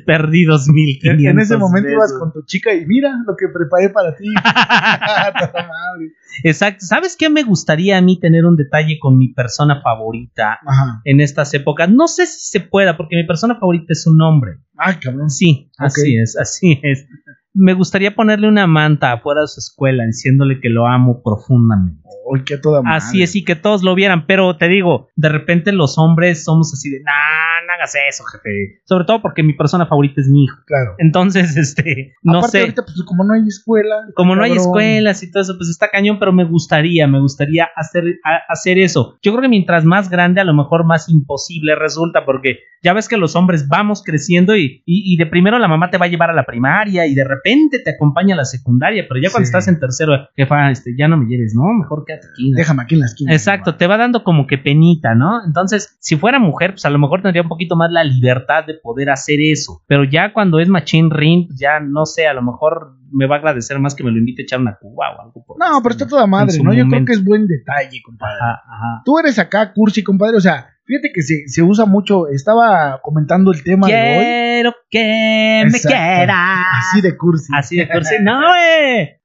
Perdí dos mil En, quinientos en ese momento ibas con tu chica y mira lo que preparé para ti. Toda madre. Exacto. ¿Sabes qué me gustaría a mí tener un detalle con mi persona favorita Ajá. en estas épocas? No sé si se pueda, porque mi persona favorita es un hombre. Ay, cabrón. Sí, así es, así es. Me gustaría ponerle una manta afuera de su escuela diciéndole que lo amo profundamente. Ay, qué toda madre. Así es, y que todos lo vieran, pero te digo, de repente los hombres somos así de, nah, no hagas eso, jefe. Sobre todo porque mi persona favorita es mi hijo. Claro. Entonces, este, no Aparte, sé. ahorita, pues, como no hay escuela. Como no hay escuelas y todo eso, pues está cañón, pero me gustaría, me gustaría hacer, a- hacer eso. Yo creo que mientras más grande, a lo mejor más imposible resulta, porque ya ves que los hombres vamos creciendo y, y, y de primero la mamá te va a llevar a la primaria y de repente te acompaña a la secundaria, pero ya cuando Sí. estás en tercero, jefa, este, ya no me lleves, ¿no? Mejor quédate aquí. ¿no? Déjame aquí en la esquina. Exacto, te va dando como que penita, ¿no? Entonces, si fuera mujer, pues a lo mejor tendría un poquito más la libertad de poder hacer eso. Pero ya cuando es machine ring, pues ya no sé, a lo mejor me va a agradecer más que me lo invite a echar una cuba o algo por No, pero está toda madre, ¿no? Yo creo que es buen detalle, compadre. Ajá, ajá. Tú eres acá, cursi, compadre. O sea, fíjate que se, se usa mucho. Estaba comentando el tema de hoy. Quiero que me quieras. Así de cursi. Así de cursi. No, güey.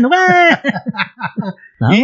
No, güey. No,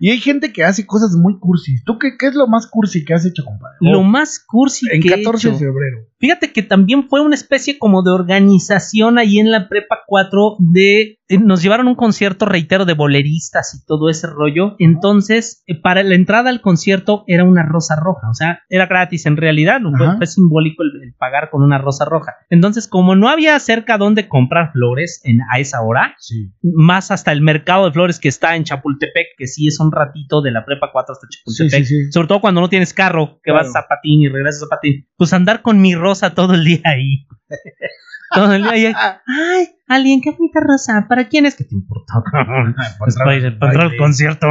Y, hay gente que hace cosas muy cursis. ¿Tú qué, qué es lo más cursi que has hecho, compadre? Lo más cursi en que he 14 de hecho. febrero. Fíjate que también fue una especie como de organización ahí en la prepa 4 de eh, nos llevaron un concierto reitero de boleristas y todo ese rollo. Entonces, eh, para la entrada al concierto era una rosa roja, o sea, era gratis en realidad, fue, Ajá. fue simbólico el, el pagar con una rosa roja. Entonces, como no había cerca donde comprar flores en, a esa hora, Sí. más hasta el mercado de flores que está en Chapultepec, que sí es un ratito de la prepa 4 hasta Chapultepec. sí, sí. Sobre todo cuando no tienes carro, que Claro. vas a patín y regresas a patín. Pues andar con mi rosa todo el día ahí. todo el día ahí. Ay, alguien, qué bonita rosa. ¿Para quién es? ¿Qué te importa? Pues para ir para entrar al concierto.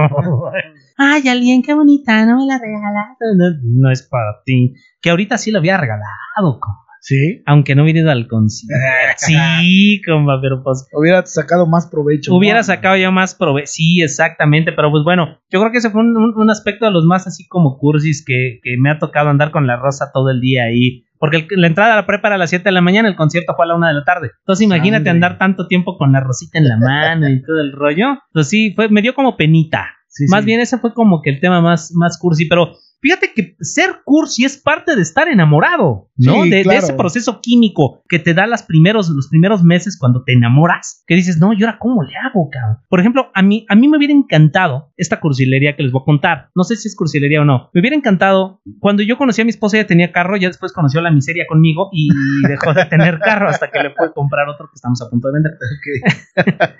Ay, alguien, qué bonita. No me la regalas. No, no es para ti. Que ahorita sí lo había regalado. Sí. Aunque no hubiera ido al concierto. Sí, compa, pero pues Hubiera sacado más provecho. Hubiera ¿no? sacado yo más prove Sí, exactamente, pero pues bueno, yo creo que ese fue un, un- un aspecto de los más así como cursis que, que me ha tocado andar con la rosa todo el día ahí. Porque el- la entrada a la prepa era a las 7 de la mañana, el concierto fue a la 1 de la tarde. Entonces imagínate Sangre. andar tanto tiempo con la rosita en la mano y todo el rollo. Pues sí, fue, me dio como penita. Sí, más sí. bien ese fue como que el tema más, más cursi, pero fíjate que ser cursi es parte de estar enamorado, ¿no? Sí, de, ese proceso químico que te da las primeros, los primeros meses cuando te enamoras, que dices, no, ¿y ahora cómo le hago, cabrón? Por ejemplo, a mí, a mí me hubiera encantado esta cursilería que les voy a contar. No sé si es cursilería o no. Me hubiera encantado, cuando yo conocí a mi esposa, ella tenía carro, ya después conoció la miseria conmigo y dejó de tener carro hasta que le a comprar otro que estamos a punto de vender.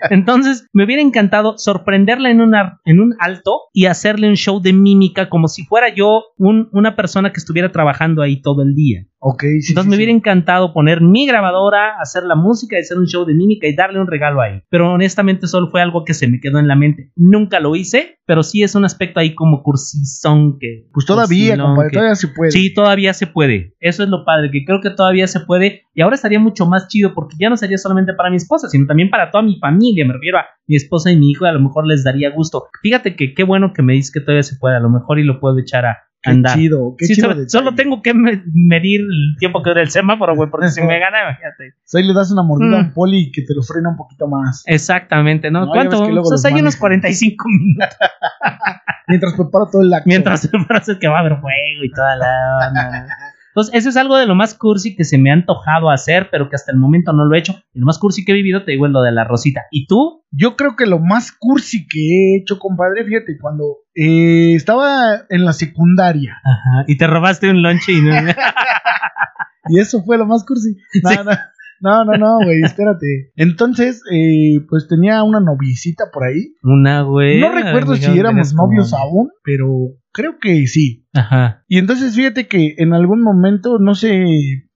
Entonces, me hubiera encantado sorprenderla en, una, en un alto y hacerle un show de mímica como si fuera yo un- una persona que estuviera trabajando ahí todo el día. Ok, sí, Entonces sí, me sí. hubiera encantado poner mi grabadora, hacer la música y hacer un show de mímica y darle un regalo ahí. Pero honestamente solo fue algo que se me quedó en la mente. Nunca lo hice, pero sí es un aspecto ahí como cursizón que... Pues todavía, compadre, que- todavía se puede. Sí, todavía se puede. Eso es lo padre, que creo que todavía se puede. Y ahora estaría mucho más chido porque ya no sería solamente para mi esposa, sino también para toda mi familia. Me refiero a mi esposa y mi hijo, y a lo mejor les daría gusto. Fíjate que qué bueno que me dices que todavía se puede. A lo mejor y lo puedo echar a Qué andar. chido, qué Sí, chido. solo, tengo que me- medir el tiempo que dura el semáforo, güey, porque si me gana, imagínate. Ahí le das una mordida a Mm. un poli que te lo frena un poquito más. Exactamente, ¿no? No, ¿Cuánto? Pues los hay unos manejan. 45 minutos Mientras prepara todo el acto. mientras se parece que va a haber fuego y toda la onda. Entonces, eso es algo de lo más cursi que se me ha antojado hacer, pero que hasta el momento no lo he hecho. Y lo más cursi que he vivido, te digo, es lo de la rosita. ¿Y tú? Yo creo que lo más cursi que he hecho, compadre, fíjate, cuando eh, estaba en la secundaria, Ajá. Y te robaste un lonche y no. y eso fue lo más cursi. No, Sí. no, no, no, no, güey, espérate. Entonces, eh, pues tenía una noviecita por ahí. Una güey. No recuerdo si éramos novios aún, pero creo que sí. Ajá. Y entonces fíjate que en algún momento, no sé,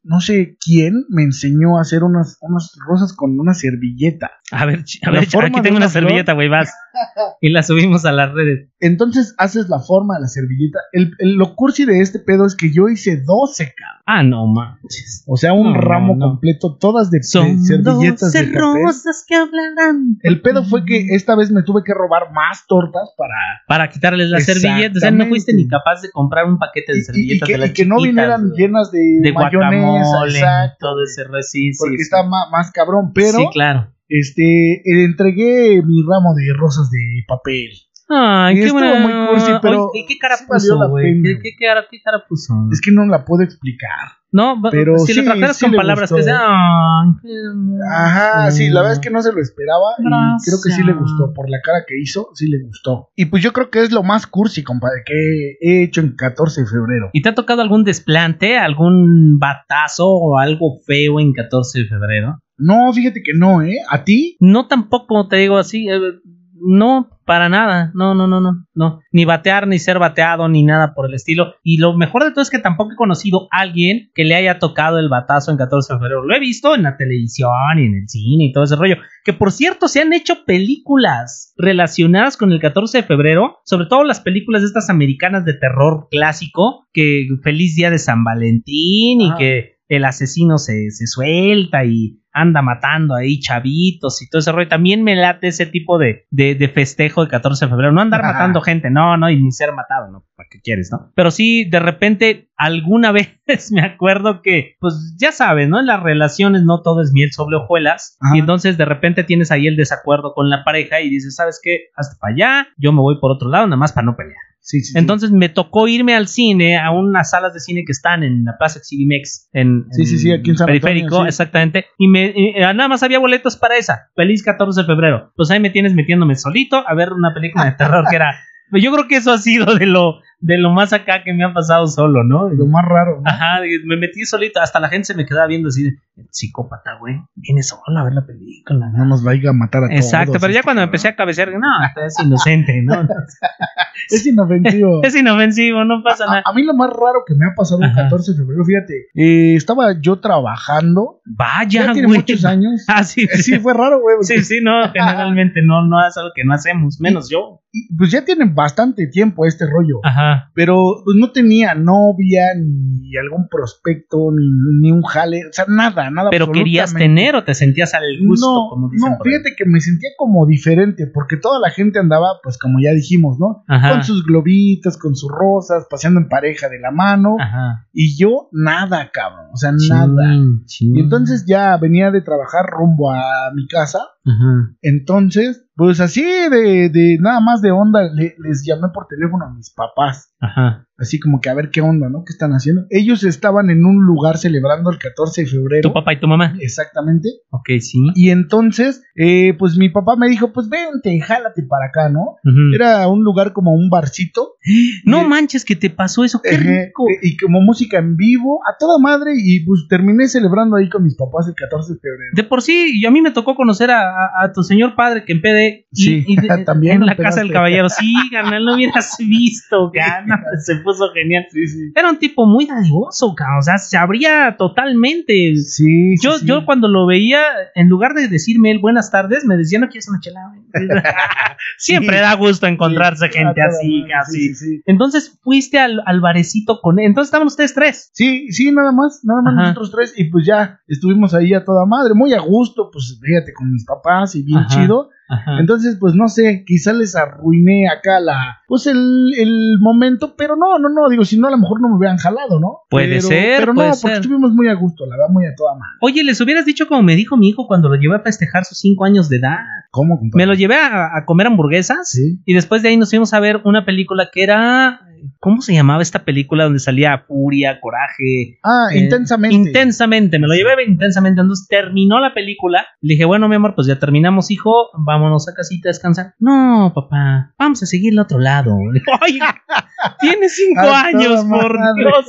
no sé quién me enseñó a hacer unas, unas rosas con una servilleta. A ver, a aquí tengo una servilleta, güey, vas. Y la subimos a las redes. Entonces haces la forma de la servilleta. El, el- lo cursi de este pedo es que yo hice 12, cabrón. Ah, no manches. O sea, un No, ramo no. completo, todas de, Son servilletas doce de papel. rosas que hablarán. El pedo fue que esta vez me tuve que robar más tortas para... Para quitarles la servilleta. O sea, no fuiste ni capaz de comprar un paquete de Y, y- y servilletas que, de las y que no vinieran llenas de, de mayonesa, guacamole, exacto, todo ese re- sí, porque sí. está ma- más, cabrón. Pero Sí, claro. Este eh, entregué mi ramo de rosas de papel. Ay, Y qué buena. muy cursi, pero Oye, ¿y qué cara puso, güey? ¿Qué, qué cara, ¿Qué cara puso? Es que no la puedo explicar. no, pero si sí, lo trajeras sí con le palabras que hermoso. Ajá, sí, la verdad es que no se lo esperaba y creo que sí le gustó. Por la cara que hizo, sí le gustó. Y pues yo creo que es lo más cursi, compadre, que he hecho en 14 de febrero. ¿Y te ha tocado algún desplante, algún batazo o algo feo en 14 de febrero? No, fíjate que no, ¿eh? ¿A ti? No tampoco te digo así, eh, no, para nada, no, no, no, no, no, ni batear, ni ser bateado, ni nada por el estilo. Y lo mejor de todo es que tampoco he conocido a alguien que le haya tocado el batazo en 14 de febrero. Lo he visto en la televisión y en el cine y todo ese rollo. Que por cierto, se han hecho películas relacionadas con el 14 de febrero, sobre todo las películas de estas americanas de terror clásico, que feliz día de San Valentín y que el asesino se, se suelta y anda matando ahí chavitos y todo ese rollo. También me late ese tipo de, de, de festejo de 14 de febrero. No andar Ajá. matando gente, no, no, y ni ser matado, ¿no? ¿Para qué quieres, no? Pero sí, de repente, alguna vez me acuerdo que, pues ya sabes, ¿no? En las relaciones no todo es miel sobre hojuelas. Ajá. Y entonces de repente tienes ahí el desacuerdo con la pareja y dices, ¿sabes qué? Hasta para allá, yo me voy por otro lado, nada más para no pelear. Sí, sí. sí. Entonces me tocó irme al cine, a unas salas de cine que están en la Plaza Exhibimex, en, Sí, sí, sí, aquí en San Periférico, Antonio, sí. exactamente. Y, me, eh, nada más había boletos para esa. Feliz 14 de febrero. Pues ahí me tienes metiéndome solito a ver una película de terror que era. Yo creo que eso ha sido de lo, de lo más acá que me ha pasado solo, ¿no? Lo más raro, ¿no? Ajá, me metí solito, hasta la gente se me quedaba viendo así, de, psicópata, güey, viene solo a ver la película. No nos vaya a matar a todos. Exacto, pero ya este cuando empecé a cabecear, no, esto es inocente, ¿no? Es inofensivo. es inofensivo, no pasa a, nada. a mí lo más raro que me ha pasado el Ajá. 14 de febrero, fíjate, eh, estaba yo trabajando, Vaya, ya tiene güey. muchos años. Ah, sí, Eh, Sí, fue raro, güey. porque- Sí, sí, no, generalmente no, no es algo que no hacemos, menos yo. y, pues ya tiene bastante tiempo este rollo. Ajá. Pero pues, no tenía novia, ni algún prospecto, ni, ni un jale, o sea, nada, nada. Pero querías tener o te sentías al gusto, no, como dicen no, ahí? fíjate que me sentía como diferente, porque toda la gente andaba, pues como ya dijimos, ¿no? Ajá. Con sus globitos, con sus rosas, paseando en pareja de la mano, Ajá. y yo nada, cabrón, o sea, nada. Chin. Y entonces ya venía de trabajar rumbo a mi casa Entonces, pues así de, de nada más de onda, le- les llamé por teléfono a mis papás. Ajá. Así como que a ver qué onda, ¿no? ¿Qué están haciendo? Ellos estaban en un lugar celebrando el 14 de febrero. ¿Tu papá y tu mamá? Exactamente. Ok, sí. Y entonces, eh, pues mi papá me dijo, pues vente, jálate para acá, ¿no? Era un lugar como un barcito. No Y- manches que te pasó eso, qué rico. Y como música en vivo, a toda madre. Y pues terminé celebrando ahí con mis papás el 14 de febrero. De por sí, yo a mí me tocó conocer a, a- a tu señor padre que empede y, Sí, y de- también en la casa del caballero. Sí, carnal, no hubieras visto, gana, se puso genial. Sí, sí. Era un tipo muy dadivoso, cabrón, o sea, se abría totalmente. Sí, Yo, yo cuando lo veía, en lugar de decirme él buenas tardes, me decía, ¿no quieres una chela? Siempre da gusto encontrarse gente así, casi. Entonces fuiste al, al barecito con él. Entonces estaban ustedes tres. Sí, sí, nada más, nada más Ajá. nosotros tres. Y pues ya estuvimos ahí a toda madre, muy a gusto, pues fíjate, con mis papás y bien Ajá. chido. Ajá. Entonces, pues no sé, quizá les arruiné acá la, pues el, el momento, pero no, no, no, digo, si no, a lo mejor no me hubieran jalado, ¿no? Puede Pero- ser, Pero puede no, porque estuvimos muy a gusto, la verdad, muy a toda madre. Oye, les hubieras dicho como me dijo mi hijo cuando lo llevé a festejar sus cinco años de edad. ¿Cómo, compadre? Me lo llevé a, a comer hamburguesas Sí. y después de ahí nos fuimos a ver una película que era... ¿Cómo se llamaba esta película donde salía furia, coraje? Ah, Eh, intensamente. Intensamente, me lo llevé intensamente. Entonces terminó la película. Le dije, bueno, mi amor, pues ya terminamos, hijo. Vámonos a casita a descansar. No, papá, vamos a seguir al otro lado. Oye, tiene cinco años, por. Dios.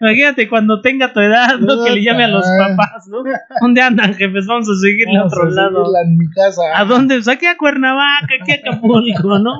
Imagínate cuando tenga tu edad, ¿no? Que le llame a los papás, ¿no? ¿Dónde andan, jefes? Vamos a seguir al otro a lado. en mi casa. ¿A dónde? Pues aquí a Cuernavaca, aquí a Acapulco, ¿no?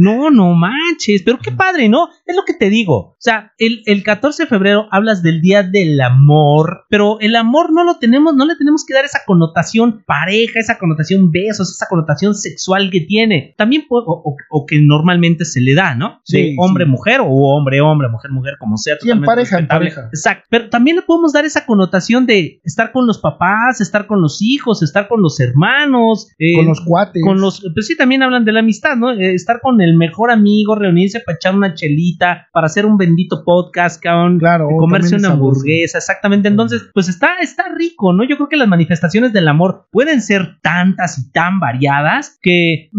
No, no manches, pero qué padre, ¿no? Es lo que te digo. O sea, el, el 14 de febrero hablas del Día del Amor, pero el amor no lo tenemos, no le tenemos que dar esa connotación pareja, esa connotación besos, esa connotación sexual que tiene. También, pu- o, o- o que normalmente se le da, ¿no? Sí, de hombre, sí. mujer, o hombre, hombre, mujer, mujer, como sea. Sí, en pareja, en pareja. Exacto. Pero también le podemos dar esa connotación de estar con los papás, estar con los hijos, estar con los hermanos, eh, Con los cuates. con los, pues sí, también hablan de la amistad, ¿no? Eh, estar con el mejor amigo, reunirse para echar una chelita, para hacer un bendito podcast, cabrón, Claro, comerse una hamburguesa, exactamente. Entonces, pues está, está rico, ¿no? Yo creo que las manifestaciones del amor pueden ser tantas y tan variadas que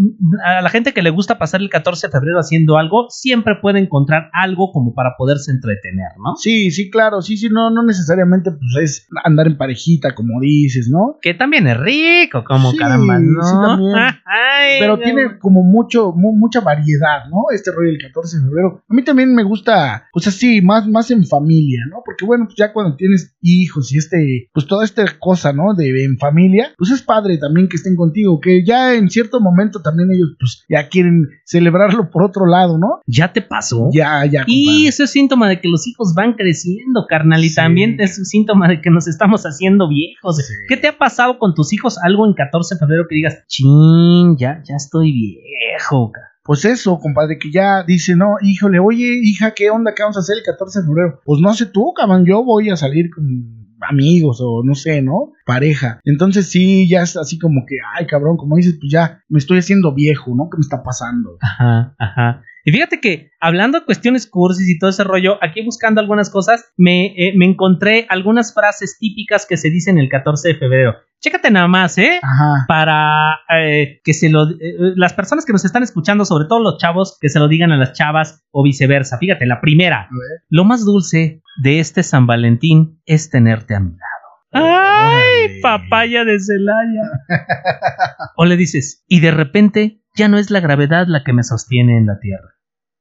a la gente que le gusta pasar el 14 de febrero haciendo algo, siempre puede encontrar algo como para poderse entretener, ¿no? Sí, sí, claro, sí, sí, no, no necesariamente pues es andar en parejita, como dices, ¿no? Que también es rico, como Sí, caramba, ¿no? sí, también. Ay, Pero no. tiene como mucho, mu- mucha variedad, ¿no? Este rollo del 14 de febrero. A mí también me gusta, pues así, más, más en familia, ¿no? Porque bueno, pues ya cuando tienes hijos y este, pues toda esta cosa, ¿no? De en familia, pues es padre también que estén contigo, que ya en cierto momento también ellos, pues ya quieren celebrarlo por otro lado, ¿no? ¿Ya te pasó? Ya, ya. Y compadre. eso es síntoma de que los hijos van creciendo, carnal, y Sí. también es un síntoma de que nos estamos haciendo viejos. Sí. ¿Qué te ha pasado con tus hijos? Algo en 14 de febrero que digas, chin, ya, ya estoy viejo. ca-". Pues eso, compadre, que ya dice, no, híjole, oye, hija, ¿qué onda? ¿Qué vamos a hacer el 14 de febrero? Pues no sé tú, cabrón, yo voy a salir con amigos o no sé, ¿no? Pareja. Entonces sí, ya es así como que, ay, cabrón, como dices, pues ya me estoy haciendo viejo, ¿no? ¿Qué me está pasando? Ajá, ajá. Y fíjate que hablando de cuestiones cursis y todo ese rollo, aquí buscando algunas cosas, me, eh, me encontré algunas frases típicas que se dicen el 14 de febrero. Chécate nada más, ¿eh? Ajá. para eh, que se lo eh, las personas que nos están escuchando, sobre todo los chavos, que se lo digan a las chavas o viceversa. Fíjate, la primera, lo más dulce de este San Valentín es tenerte a mi lado. ¡Ay, papaya de Celaya! o le dices, y de repente ya no es la gravedad la que me sostiene en la tierra.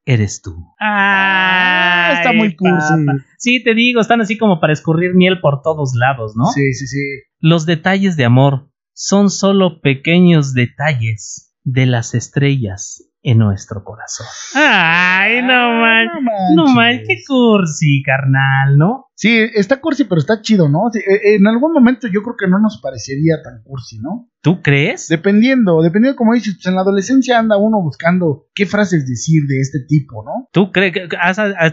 Eres tú. Ah, está muy cursi. Sí, te digo, están así como para escurrir miel por todos lados, ¿no? Sí, sí, sí. Los detalles de amor son solo pequeños detalles de las estrellas en nuestro corazón. Ay, no Ah, man. No man, qué cursi, carnal, ¿no? Sí, está cursi, pero está chido, ¿no? Sí, eh, En algún momento yo creo que no nos parecería tan cursi, ¿no? ¿Tú crees? Dependiendo, dependiendo como dices, pues en la adolescencia anda uno buscando qué frases decir de este tipo, ¿no? ¿Tú crees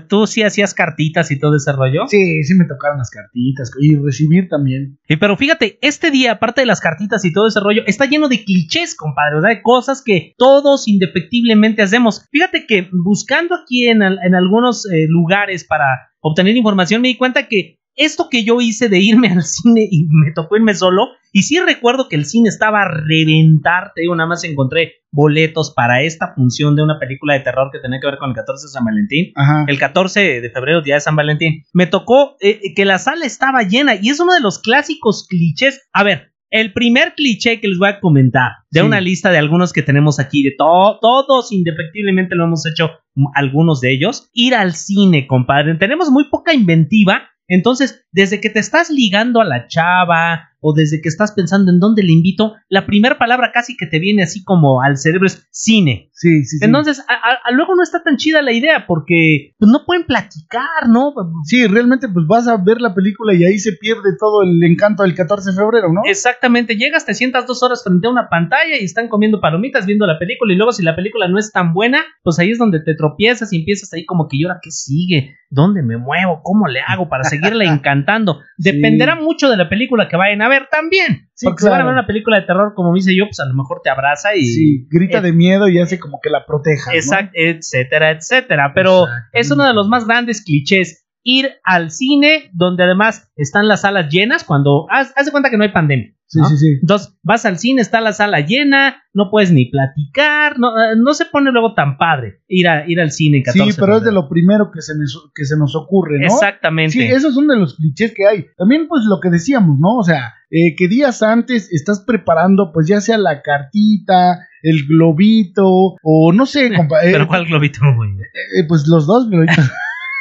tú sí hacías cartitas y todo ese rollo? Sí, sí me tocaron las cartitas y recibir también. Y pero fíjate, este día, aparte de las cartitas y todo ese rollo, está lleno de clichés, compadre, o sea, de cosas que todos indefectiblemente hacemos. Fíjate que buscando aquí en, en algunos eh, lugares para obtener información, me di cuenta que esto que yo hice de irme al cine y me tocó irme solo, y sí recuerdo que el cine estaba a reventar, te digo, nada más encontré boletos para esta función de una película de terror que tenía que ver con el 14 de San Valentín. Ajá. El 14 de febrero, día de San Valentín. Me tocó eh, que la sala estaba llena y es uno de los clásicos clichés. A ver, el primer cliché que les voy a comentar de Sí. una lista de algunos que tenemos aquí, de to- todos, indefectiblemente lo hemos hecho algunos de ellos, ir al cine, compadre. Tenemos muy poca inventiva. Entonces, desde que te estás ligando a la chava o desde que estás pensando en dónde le invito, la primera palabra casi que te viene así como al cerebro es cine. Sí, sí, sí. Entonces, a- luego no está tan chida la idea porque pues, no pueden platicar, ¿no? Sí, realmente pues vas a ver la película y ahí se pierde todo el encanto del 14 de febrero, ¿no? Exactamente, llegas, te sientas dos horas frente a una pantalla y están comiendo palomitas viendo la película y luego si la película no es tan buena, pues ahí es donde te tropiezas y empiezas ahí como que ¿y ahora qué sigue? ¿Dónde me muevo? ¿Cómo le hago para seguirla encantando? Sí. Dependerá mucho de la película que vayan a ver también. Sí, porque si van a claro. ver una película de terror, como dice yo, pues a lo mejor te abraza y... Sí, grita eh, de miedo y hace como que la proteja. ¿no? Exact- etcétera, etcétera. Pero Exacto. es uno de los más grandes clichés. Ir al cine donde además están las salas llenas cuando... Haz, haz de cuenta que no hay pandemia. Sí, ¿no? sí, sí. Entonces vas al cine, está la sala llena, no puedes ni platicar, no, eh, no se pone luego tan padre ir, a, ir al cine. en 14 Sí, pero es de lo primero que se, nos, que se nos ocurre, ¿no? Exactamente. Sí, esos son de los clichés que hay. También, pues, lo que decíamos, ¿no? O sea, eh, que días antes estás preparando, pues, ya sea la cartita, el globito, o no sé, compa. eh, Pero ¿cuál globito, güey? eh, pues los dos globitos.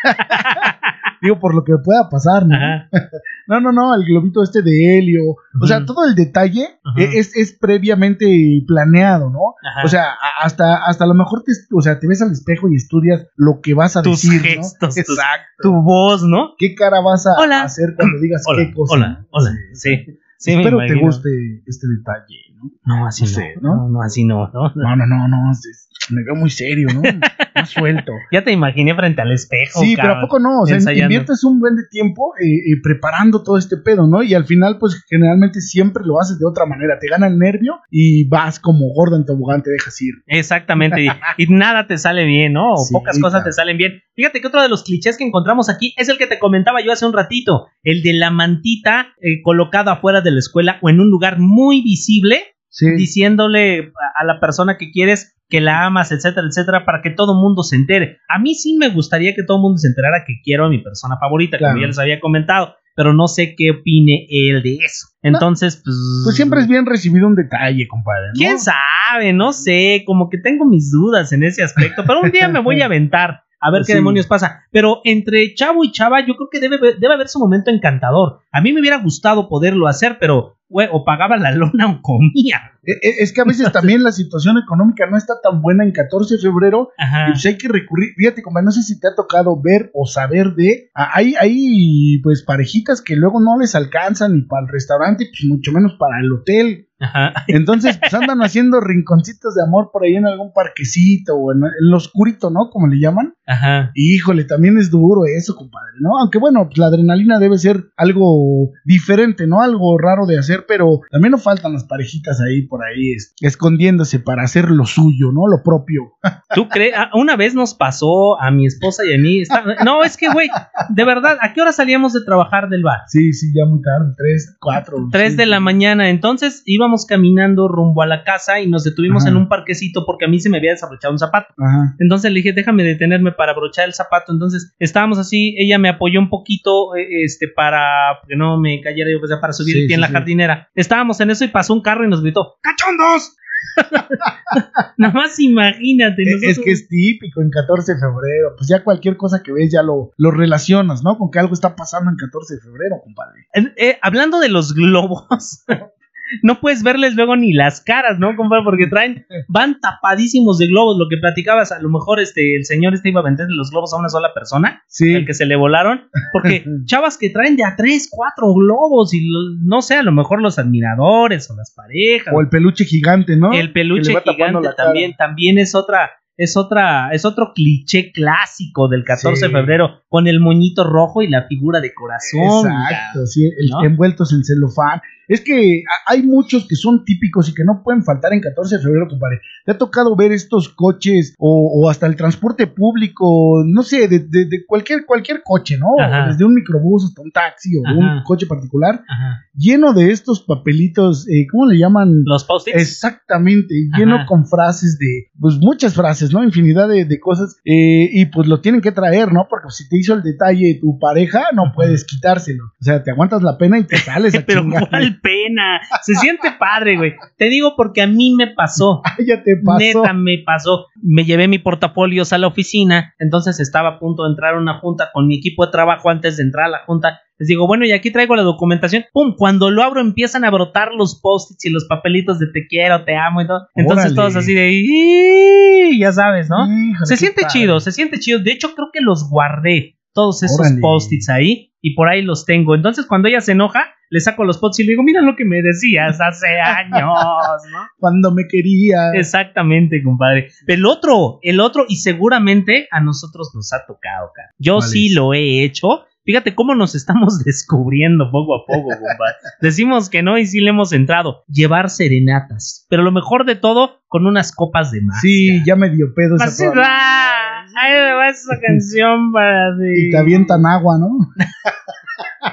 Digo, por lo que pueda pasar, ¿no? Ajá. No, no, no, el globito este de helio. O sea, todo el detalle eh, es, es previamente planeado, ¿no? Ajá. O sea, hasta, hasta a lo mejor te, o sea, te ves al espejo y estudias lo que vas a Tus decir, gestos, ¿no? tus- Exacto. tu voz, ¿no? ¿Qué cara vas a Hola. hacer cuando digas Hola, qué cosa? hola, hola. Sí, sí, Espero te guste este detalle, ¿no? No, así No no, sé, ¿no? ¿no? No, así no, ¿no? No, no, no, no. es- me veo muy serio, ¿no? Más suelto. Ya te imaginé frente al espejo. Sí, pero ¿a poco no? O sea, ensayando. inviertes un buen de tiempo eh, eh, preparando todo este pedo, ¿no? Y al final, pues generalmente siempre lo haces de otra manera. Te gana el nervio y vas como gordo en tobogán, te dejas ir. Exactamente, y, y nada te sale bien, ¿no? O Sí, pocas cosas claro. te salen bien. Fíjate que otro de los clichés que encontramos aquí es el que te comentaba yo hace un ratito, el de la mantita eh, colocada afuera de la escuela o en un lugar muy visible, Sí. diciéndole a la persona que quieres que la amas, etcétera, etcétera, para que todo mundo se entere. A mí sí me gustaría que todo el mundo se enterara que quiero a mi persona favorita, Claro. como ya les había comentado, pero no sé qué opine él de eso. Entonces, pues... Pues siempre es bien recibido un detalle, compadre, ¿no? ¿Quién sabe? No sé, como que tengo mis dudas en ese aspecto, pero un día me voy a aventar a ver qué Sí. demonios pasa. Pero entre chavo y chava, yo creo que debe, debe haber su momento encantador. A mí me hubiera gustado poderlo hacer, pero güey, o pagaba la lona o comía. Eh, eh, Es que a veces también la situación económica no está tan buena en 14 de febrero Ajá. Y pues hay que recurrir, fíjate, compa, no sé si te ha tocado ver o saber de, hay, hay pues parejitas que luego no les alcanzan ni para el restaurante, pues mucho menos para el hotel. Ajá. Entonces, pues andan haciendo rinconcitos de amor por ahí en algún parquecito o en, lo oscurito, ¿no? Como le llaman. Ajá. Y, híjole, también es duro eso, compadre, ¿no? Aunque bueno, pues la adrenalina debe ser algo diferente, ¿no? Algo raro de hacer, pero también no faltan las parejitas ahí por ahí es- escondiéndose para hacer lo suyo, ¿no? Lo propio. ¿Tú crees? Ah, una vez nos pasó a mi esposa y a mí. está- No, es que, güey, de verdad, ¿a qué hora salíamos de trabajar del bar? Sí, sí, ya muy tarde, tres, cuatro. 3 sí. de la mañana. Entonces íbamos caminando rumbo a la casa y nos detuvimos Ajá. en un parquecito porque a mí se me había desabrochado un zapato. Ajá. Entonces le dije, déjame detenerme para abrochar el zapato. Entonces estábamos así, ella me apoyó un poquito, eh, este, para que no me cayera yo, para subir Sí, el pie en la jardinera. Estábamos en eso y pasó un carro y nos gritó, ¡cachondos! Nada más imagínate. Es- nosotros- Es que es típico en 14 de febrero. Pues ya cualquier cosa que ves ya lo, lo relacionas, ¿no? Con que algo está pasando en 14 de febrero, compadre. Eh, eh, hablando de los globos, no puedes verles luego ni las caras, ¿no, compadre? Porque traen, van tapadísimos de globos. Lo que platicabas, a lo mejor este, el señor este iba a vender los globos a una sola persona, Sí. el que se le volaron. Porque chavas que traen de a tres, cuatro globos y lo- no sé, a lo mejor los admiradores o las parejas. O el peluche gigante, ¿no? El peluche gigante también, también es otra, es otra, es otro cliché clásico del 14 de febrero, con el moñito rojo y la figura de corazón. Exacto, sí, el- ¿no? envueltos en celofán. Es que hay muchos que son típicos y que no pueden faltar en 14 de febrero, compadre. ¿Te ha tocado ver estos coches o, o hasta el transporte público, no sé, de, de- de cualquier, cualquier coche, ¿no? Ajá. Desde un microbús hasta un taxi o Ajá. un coche particular, Ajá. lleno de estos papelitos, eh, ¿cómo le llaman? Los post-its. Exactamente, lleno con frases de, pues muchas frases, ¿no? Infinidad de, de cosas, eh, y pues lo tienen que traer, ¿no? Porque si te hizo el detalle tu pareja, no puedes quitárselo. O sea, te aguantas la pena y te sales a Pero chingar. cuál pena. Se siente padre, güey. Te digo porque a mí me pasó. Ya te pasó. Neta, me pasó. Me llevé mi portafolios a la oficina, entonces estaba a punto de entrar a una junta con mi equipo de trabajo antes de entrar a la junta. Les digo, bueno, y aquí traigo la documentación. ¡Pum! Cuando lo abro empiezan a brotar los post-its y los papelitos de te quiero, te amo y todo. Entonces Órale. todos así de... Ya sabes, ¿no? Híjole, se siente padre. chido, se siente chido. De hecho, creo que los guardé, todos esos Órale. post-its ahí, y por ahí los tengo. Entonces, cuando ella se enoja, le saco los post-its y le digo, mira lo que me decías hace años, ¿no? Cuando me quería. Exactamente, compadre. El otro, el otro, y seguramente a nosotros nos ha tocado, cara. Yo ¿Cuál sí lo he hecho. Fíjate cómo nos estamos descubriendo poco a poco, compadre. Decimos que no y sí le hemos entrado. Llevar serenatas. Pero lo mejor de todo, con unas copas de más. Sí, ya me dio pedo esa. Ahí me va esa canción para ti. Y te avientan agua, ¿no?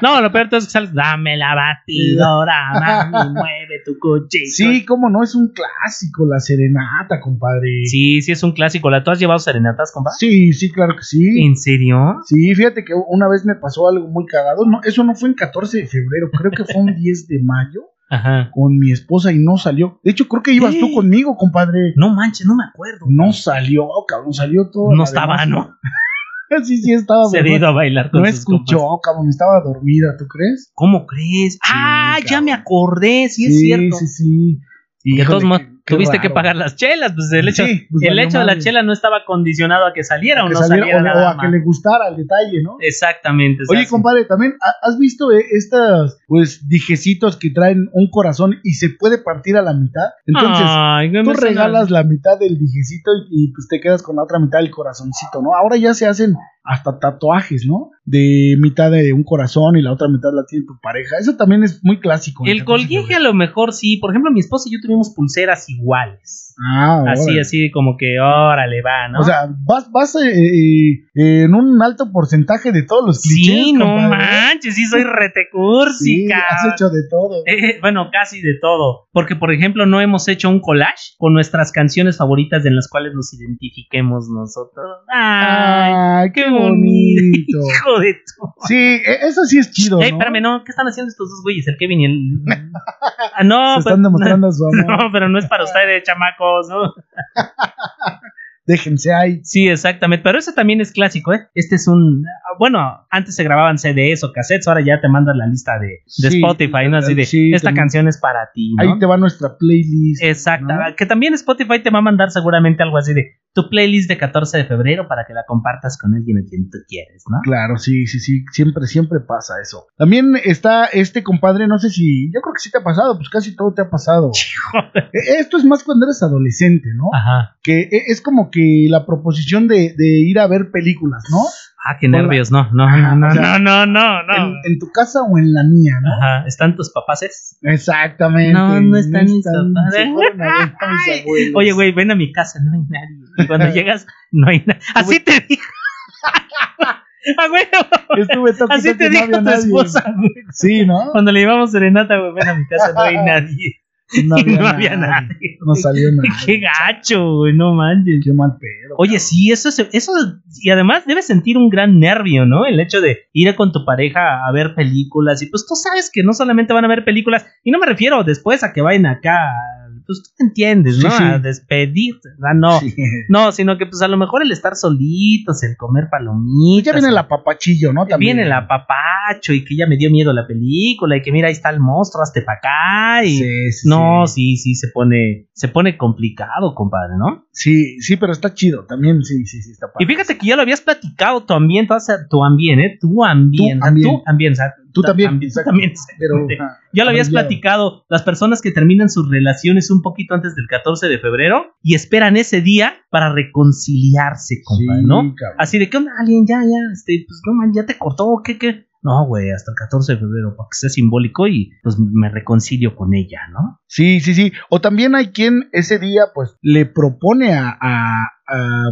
No, lo peor de todo es que sales, dame la batidora, mami, mueve tu cochito. Sí, cómo no, es un clásico, la serenata, compadre. Sí, sí es un clásico. ¿La tú has llevado serenatas, compa? Sí, sí, claro que sí. ¿En serio? Sí, fíjate que una vez me pasó algo muy cagado. No, eso no fue en 14 de febrero, creo que fue un 10 de mayo Ajá. con mi esposa y no salió. De hecho, creo que ibas ¿Qué? tú conmigo, compadre. No manches, no me acuerdo. No salió, cabrón, salió todo. No estaba, demás- ¿no? sí, sí, estaba. Se ido a bailar con no sus escuchó, compas. cabrón, estaba dormida, ¿tú crees? ¿Cómo crees? ah, ya me acordé, sí es cierto. Sí, sí. Y de todos modos, qué- tuviste que pagar las chelas, pues el hecho, Sí, pues el hecho de la chela no estaba condicionado a que saliera o Que no saliera- saliera o, la o a que le gustara el detalle, ¿no? Exactamente. Oye, compadre, también ¿ha- has visto eh, estas, pues, dijecitos que traen un corazón y se puede partir a la mitad. Entonces, Ay, tú regalas la mitad del dijecito y, y, pues te quedas con la otra mitad del corazoncito, ¿no? Ahora ya se hacen hasta tatuajes, ¿no? De mitad de un corazón y la otra mitad la tiene tu pareja. Eso también es muy clásico. El 14 de colguije a lo mejor sí. Por ejemplo, mi esposa y yo tuvimos pulseras iguales. Ah, Así, órale. así como que, órale, va, ¿no? O sea, vas, vas eh, eh, en un alto porcentaje de todos los clichés. sí, no compadre. manches, sí soy retecursi, Sí, has hecho de todo. Eh, bueno, casi de todo. Porque, por ejemplo, no hemos hecho un collage con nuestras canciones favoritas en las cuales nos identifiquemos nosotros. Ay, Ay, qué qué bonito. hijo de tu. Sí, e- eso sí es chido, Ey, ¿no? espérame, no, ¿qué están haciendo estos dos güeyes? El Kevin y el. Ah, no, Se están demostrando su amor. No, pero no es para ustedes, Déjense ahí. Sí, exactamente. Pero ese también es clásico, ¿eh? Este es un. Bueno, antes se grababan CDs o cassettes, ahora ya te mandan la lista de, de Sí, Spotify, ¿no? Así de, sí, esta canción es para ti, ¿no? Ahí te va nuestra playlist. Exacto. ¿no? Que también Spotify te va a mandar seguramente algo así de tu playlist de 14 de febrero para que la compartas con alguien a quien tú quieres, ¿no? Claro, sí, sí, sí. Siempre, siempre pasa eso. También está este compadre, no sé si. Yo creo que sí te ha pasado, pues casi todo te ha pasado. E- Esto es más cuando eres adolescente, ¿no? Ajá. Que e- es como que la proposición de, de ir a ver películas, ¿no? Ah, qué nervios. No, no, no, no, o sea, no, no, no, En, no. en tu casa o en la mía, ¿no? Ajá. ¿Están tus papaces? Exactamente. No, no están mis papás. ver a mis abuelos. Oye, güey, ven a mi casa, no hay nadie. Y cuando llegas, no hay nadie. Así te dijo. Ah, güey, Estuve toque, así te no dijo tu nadie. esposa, güey. Sí, ¿no? Cuando le llevamos serenata, güey, ven a mi casa, no hay nadie. No No había nadie. No salió nadie. Qué gacho, güey, no manches. Qué mal pedo. Oye, sí, eso es, eso, y además debes sentir un gran nervio, ¿no? El hecho de ir con tu pareja a ver películas, y pues tú sabes que no solamente van a ver películas, y no me refiero después a que vayan acá, pues tú te entiendes, ¿no? Sí, sí. A despedirte, ah, no, Sí. no, sino que pues a lo mejor el estar solitos, el comer palomitas. Ya viene el apapachillo, ¿no? También. Viene el apapacho y que ya me dio miedo la película y que mira ahí está el monstruo, hazte para acá y Sí, sí, no, sí. sí, se pone se pone complicado, compadre, ¿no? Sí, sí, pero está chido. También, sí, sí, sí, está padre. Y fíjate que ya lo habías platicado tu ambiente, tu ambiente, ¿eh? Tu ambiente, Tu ambiente. tu ambiente, o sea, Tú también. También, también, Pero, Ya lo habías platicado, las personas que terminan sus relaciones un poquito antes del 14 de febrero y esperan ese día para reconciliarse, compa, Sí, ¿no? cabrón. Así de que onda, alguien ya, ya, este, pues no man, ya te cortó, ¿qué, qué? No, güey, hasta el 14 de febrero, para que sea simbólico y pues me reconcilio con ella, ¿no? Sí, sí, sí. O también hay quien ese día, pues, le propone a, a-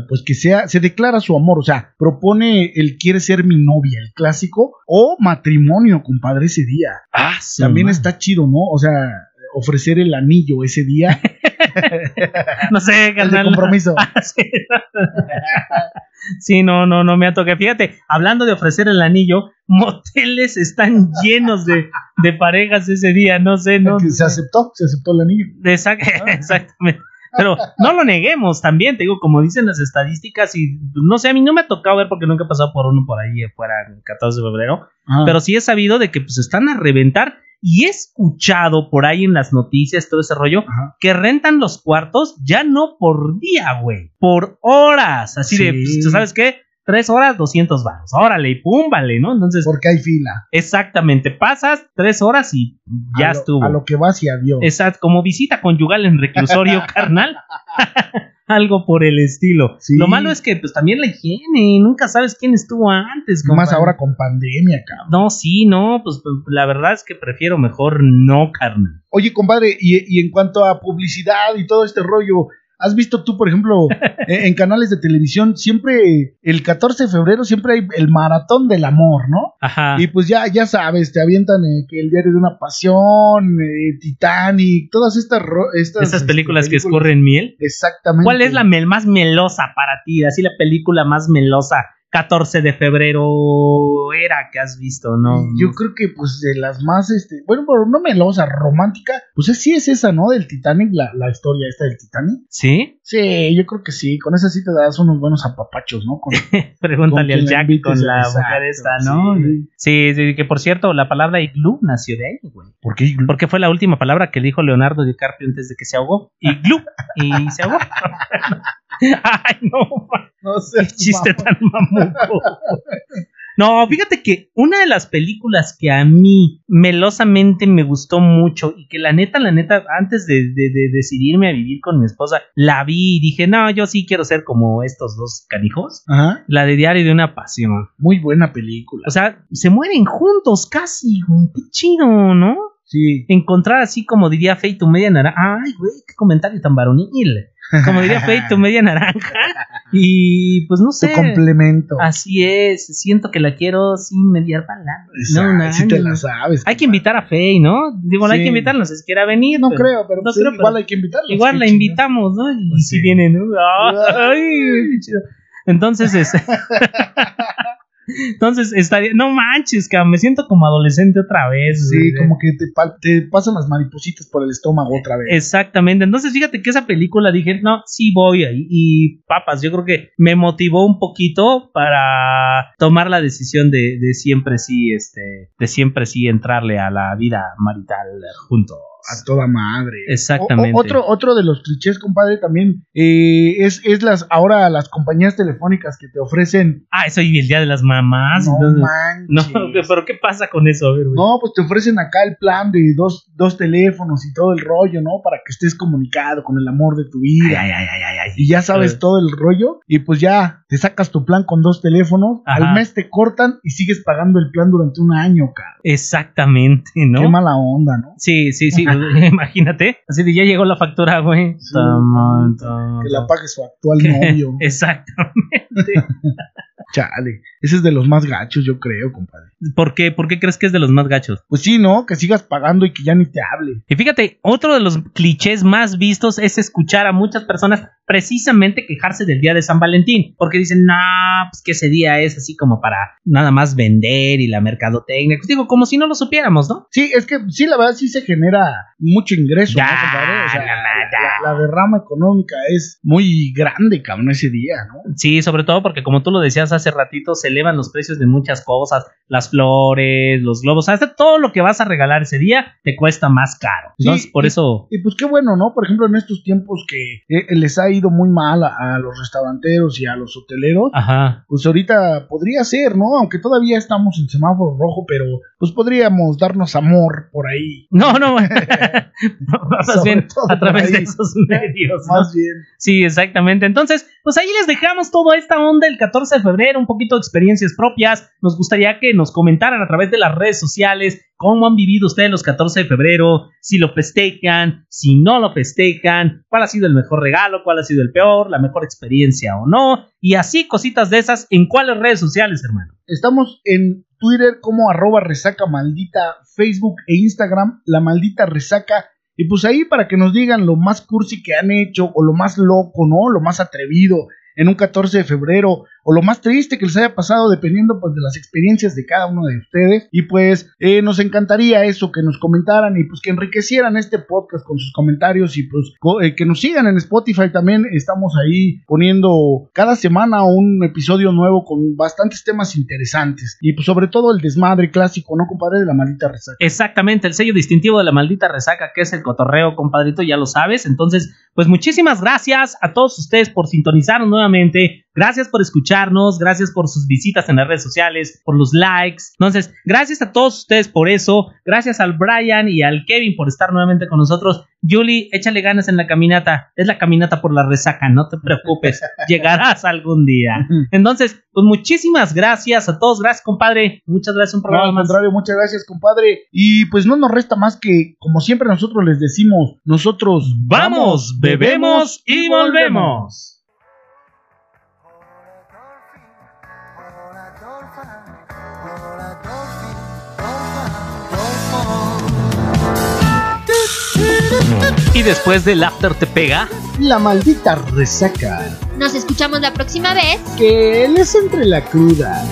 pues, que sea, se declara su amor, o sea, propone el quiere ser mi novia, el clásico, o matrimonio, compadre, ese día. Ah, También está chido, ¿no? O sea, ofrecer el anillo ese día, No sé, el de carnal. compromiso. Ah, sí. Sí, no, no, no me ha tocado. Fíjate, hablando de ofrecer el anillo, moteles están llenos de, de parejas ese día, no sé, no. Se aceptó, se aceptó el anillo. Exact- exactamente. Pero no lo neguemos también, te digo, como dicen las estadísticas, y no sé, a mí no me ha tocado ver porque nunca he pasado por uno por ahí fuera el 14 de febrero, Ah, pero sí he sabido de que pues están a reventar y he escuchado por ahí en las noticias todo ese rollo ajá. que rentan los cuartos ya no por día, güey, por horas, así de, pues, ¿tú sabes qué? Tres horas, 200 baros, órale, y pum, vale, ¿no? Entonces, Porque hay fila. exactamente, pasas tres horas y ya A lo- estuvo. A lo que vas y adiós. Exacto, como visita conyugal en reclusorio carnal. Algo por el estilo. Sí. Lo malo es que pues también la higiene, nunca sabes quién estuvo antes. Más compadre. ahora con pandemia, cabrón. No, sí, no, pues pues, la verdad es que prefiero mejor no, carnal. Oye, compadre, y, y en cuanto a publicidad y todo este rollo, ¿has visto tú, por ejemplo, en, canales de televisión, siempre el 14 de febrero siempre hay el maratón del amor, ¿no? Ajá. Y pues ya, ya sabes, te avientan eh, que el diario de una pasión, eh, Titanic, todas estas, ro- estas Esas este, películas que escurren miel. Exactamente. ¿Cuál es la mel más melosa para ti? Así la película más melosa 14 de febrero era que has visto, ¿no? Yo creo que, pues, de las más, este, bueno, pero no melosa, romántica, pues es- sí es esa, ¿no? Del Titanic, la, la historia esta del Titanic. ¿Sí? Sí, yo creo que sí, con esa sí te das unos buenos apapachos, ¿no? Con, Pregúntale con al Jack invites, con la exacto, mujer esta, ¿no? sí. Sí, sí, que por cierto, la palabra iglú nació de ahí, güey. ¿Por qué? Porque fue la última palabra que dijo Leonardo DiCaprio antes de que se ahogó. Iglú. Y se ahogó. Ay, no, No sé. qué chiste tan mamuco. No, fíjate que una de las películas que a mí melosamente me gustó mucho y que la neta, la neta, antes de, de- de decidirme a vivir con mi esposa, la vi y dije, no, yo sí quiero ser como estos dos canijos. Ajá, La de Diario de una Pasión. muy buena película. O sea, se mueren juntos casi, güey. Qué chido, ¿no? Sí. Encontrar así como diría Fey tu media naranja. Ay, güey, qué comentario tan varonil. Como diría Fey tu media naranja. Y pues no Tu sé. complemento. Así es. Siento que la quiero sin mediar palabras. No, no, sí te la sabes. Hay que invitar a Fey, ¿no? Digo, no hay Sí. que invitarla, no sé si quiera venir. No pero- creo, pero no pues, creo, igual pero- hay que invitarla. Igual la invitamos, ¿no? Y Pues si sí. viene, ¿no? Ay. Entonces, es... Entonces, estaría... No manches, cabrón, me siento como adolescente otra vez. Sí, como que te, pasan las maripositas por el estómago otra vez. Exactamente. Entonces, fíjate que esa película dije, no, sí voy ahí. Y papas, yo creo que me motivó un poquito para tomar la decisión de, de siempre sí, este, de siempre sí entrarle a la vida marital juntos. A toda madre. Exactamente. O- o- otro, otro de los clichés, compadre, también eh, es, es las ahora las compañías telefónicas que te ofrecen. Ah, eso y el día de las mamás. no entonces- manches. no, pero ¿qué pasa con eso? A ver, güey. No, pues te ofrecen acá el plan de dos, dos teléfonos y todo el rollo, ¿no? Para que estés comunicado con el amor de tu vida. Ay, ay, ay, ay, ay. Y ya sabes todo el rollo. Y pues ya te sacas tu plan con dos teléfonos. Ajá. Al mes te cortan y sigues pagando el plan durante un año, cara. Exactamente, ¿no? Qué mala onda, ¿no? Sí, sí, sí, imagínate. Así de ya llegó la factura, güey. Sí. Que la pague su actual novio. Exactamente. Chale. Ese es de los más gachos, yo creo, compadre. ¿Por qué? ¿Por qué crees que es de los más gachos? Pues sí, ¿no? Que sigas pagando y que ya ni te hable. Y fíjate, otro de los clichés más vistos es escuchar a muchas personas precisamente quejarse del día de San Valentín, porque dicen, no, pues que ese día es así como para nada más vender y la mercadotecnia. Pues digo, como si no lo supiéramos, ¿no? Sí, es que sí, la verdad sí se genera mucho ingreso, Ya, ¿no, compadre? O sea, la- la derrama económica es muy grande, cabrón, ese día, ¿no? Sí, sobre todo porque como tú lo decías hace hace ratito, se elevan los precios de muchas cosas, las flores, los globos, hasta todo lo que vas a regalar ese día te cuesta más caro. Entonces, por eso... Y pues qué bueno, ¿no? Por ejemplo, en estos tiempos que eh, les ha ido muy mal a, los restauranteros y a los hoteleros, Ajá. pues ahorita podría ser, ¿no? Aunque todavía estamos en semáforo rojo, pero pues podríamos darnos amor por ahí. No, no, más bien a través de esos medios. Más bien. Sí, exactamente. Entonces, pues ahí les dejamos toda esta onda el 14 de febrero, un poquito de experiencias propias. Nos gustaría que nos comentaran a través de las redes sociales cómo han vivido ustedes los 14 de febrero, si lo festejan, si no lo festejan, cuál ha sido el mejor regalo, cuál ha sido el peor, la mejor experiencia o no, y así cositas de esas en cuáles redes sociales, hermano. Estamos en Twitter como arroba resaca maldita, Facebook e Instagram, la maldita resaca. Y pues ahí para que nos digan lo más cursi que han hecho o lo más loco, ¿no? Lo más atrevido en un 14 de febrero o lo más triste que les haya pasado dependiendo pues de las experiencias de cada uno de ustedes. Y pues eh, nos encantaría eso que nos comentaran y pues que enriquecieran este podcast con sus comentarios y pues eh, que nos sigan en Spotify también. Estamos ahí poniendo cada semana un episodio nuevo con bastantes temas interesantes. Y pues sobre todo el desmadre clásico no compadre de la maldita resaca. Exactamente el sello distintivo de la maldita resaca que es el cotorreo compadrito ya lo sabes. Entonces pues muchísimas gracias a todos ustedes por sintonizarnos nuevamente Gracias por escucharnos, gracias por sus visitas en las redes sociales, por los likes. Entonces, gracias a todos ustedes por eso. Gracias al Brian y al Kevin por estar nuevamente con nosotros. Julie, échale ganas en la caminata. Es la caminata por la resaca, no te preocupes. Llegarás algún día. Entonces, pues muchísimas gracias a todos. Gracias, compadre. Muchas gracias. Un programa no, al contrario, muchas gracias, compadre. Y pues no nos resta más que, como siempre nosotros les decimos, nosotros vamos, bebemos y volvemos. Y después del after te pega. La maldita resaca. Nos escuchamos la próxima vez. Que él es entre la cruda.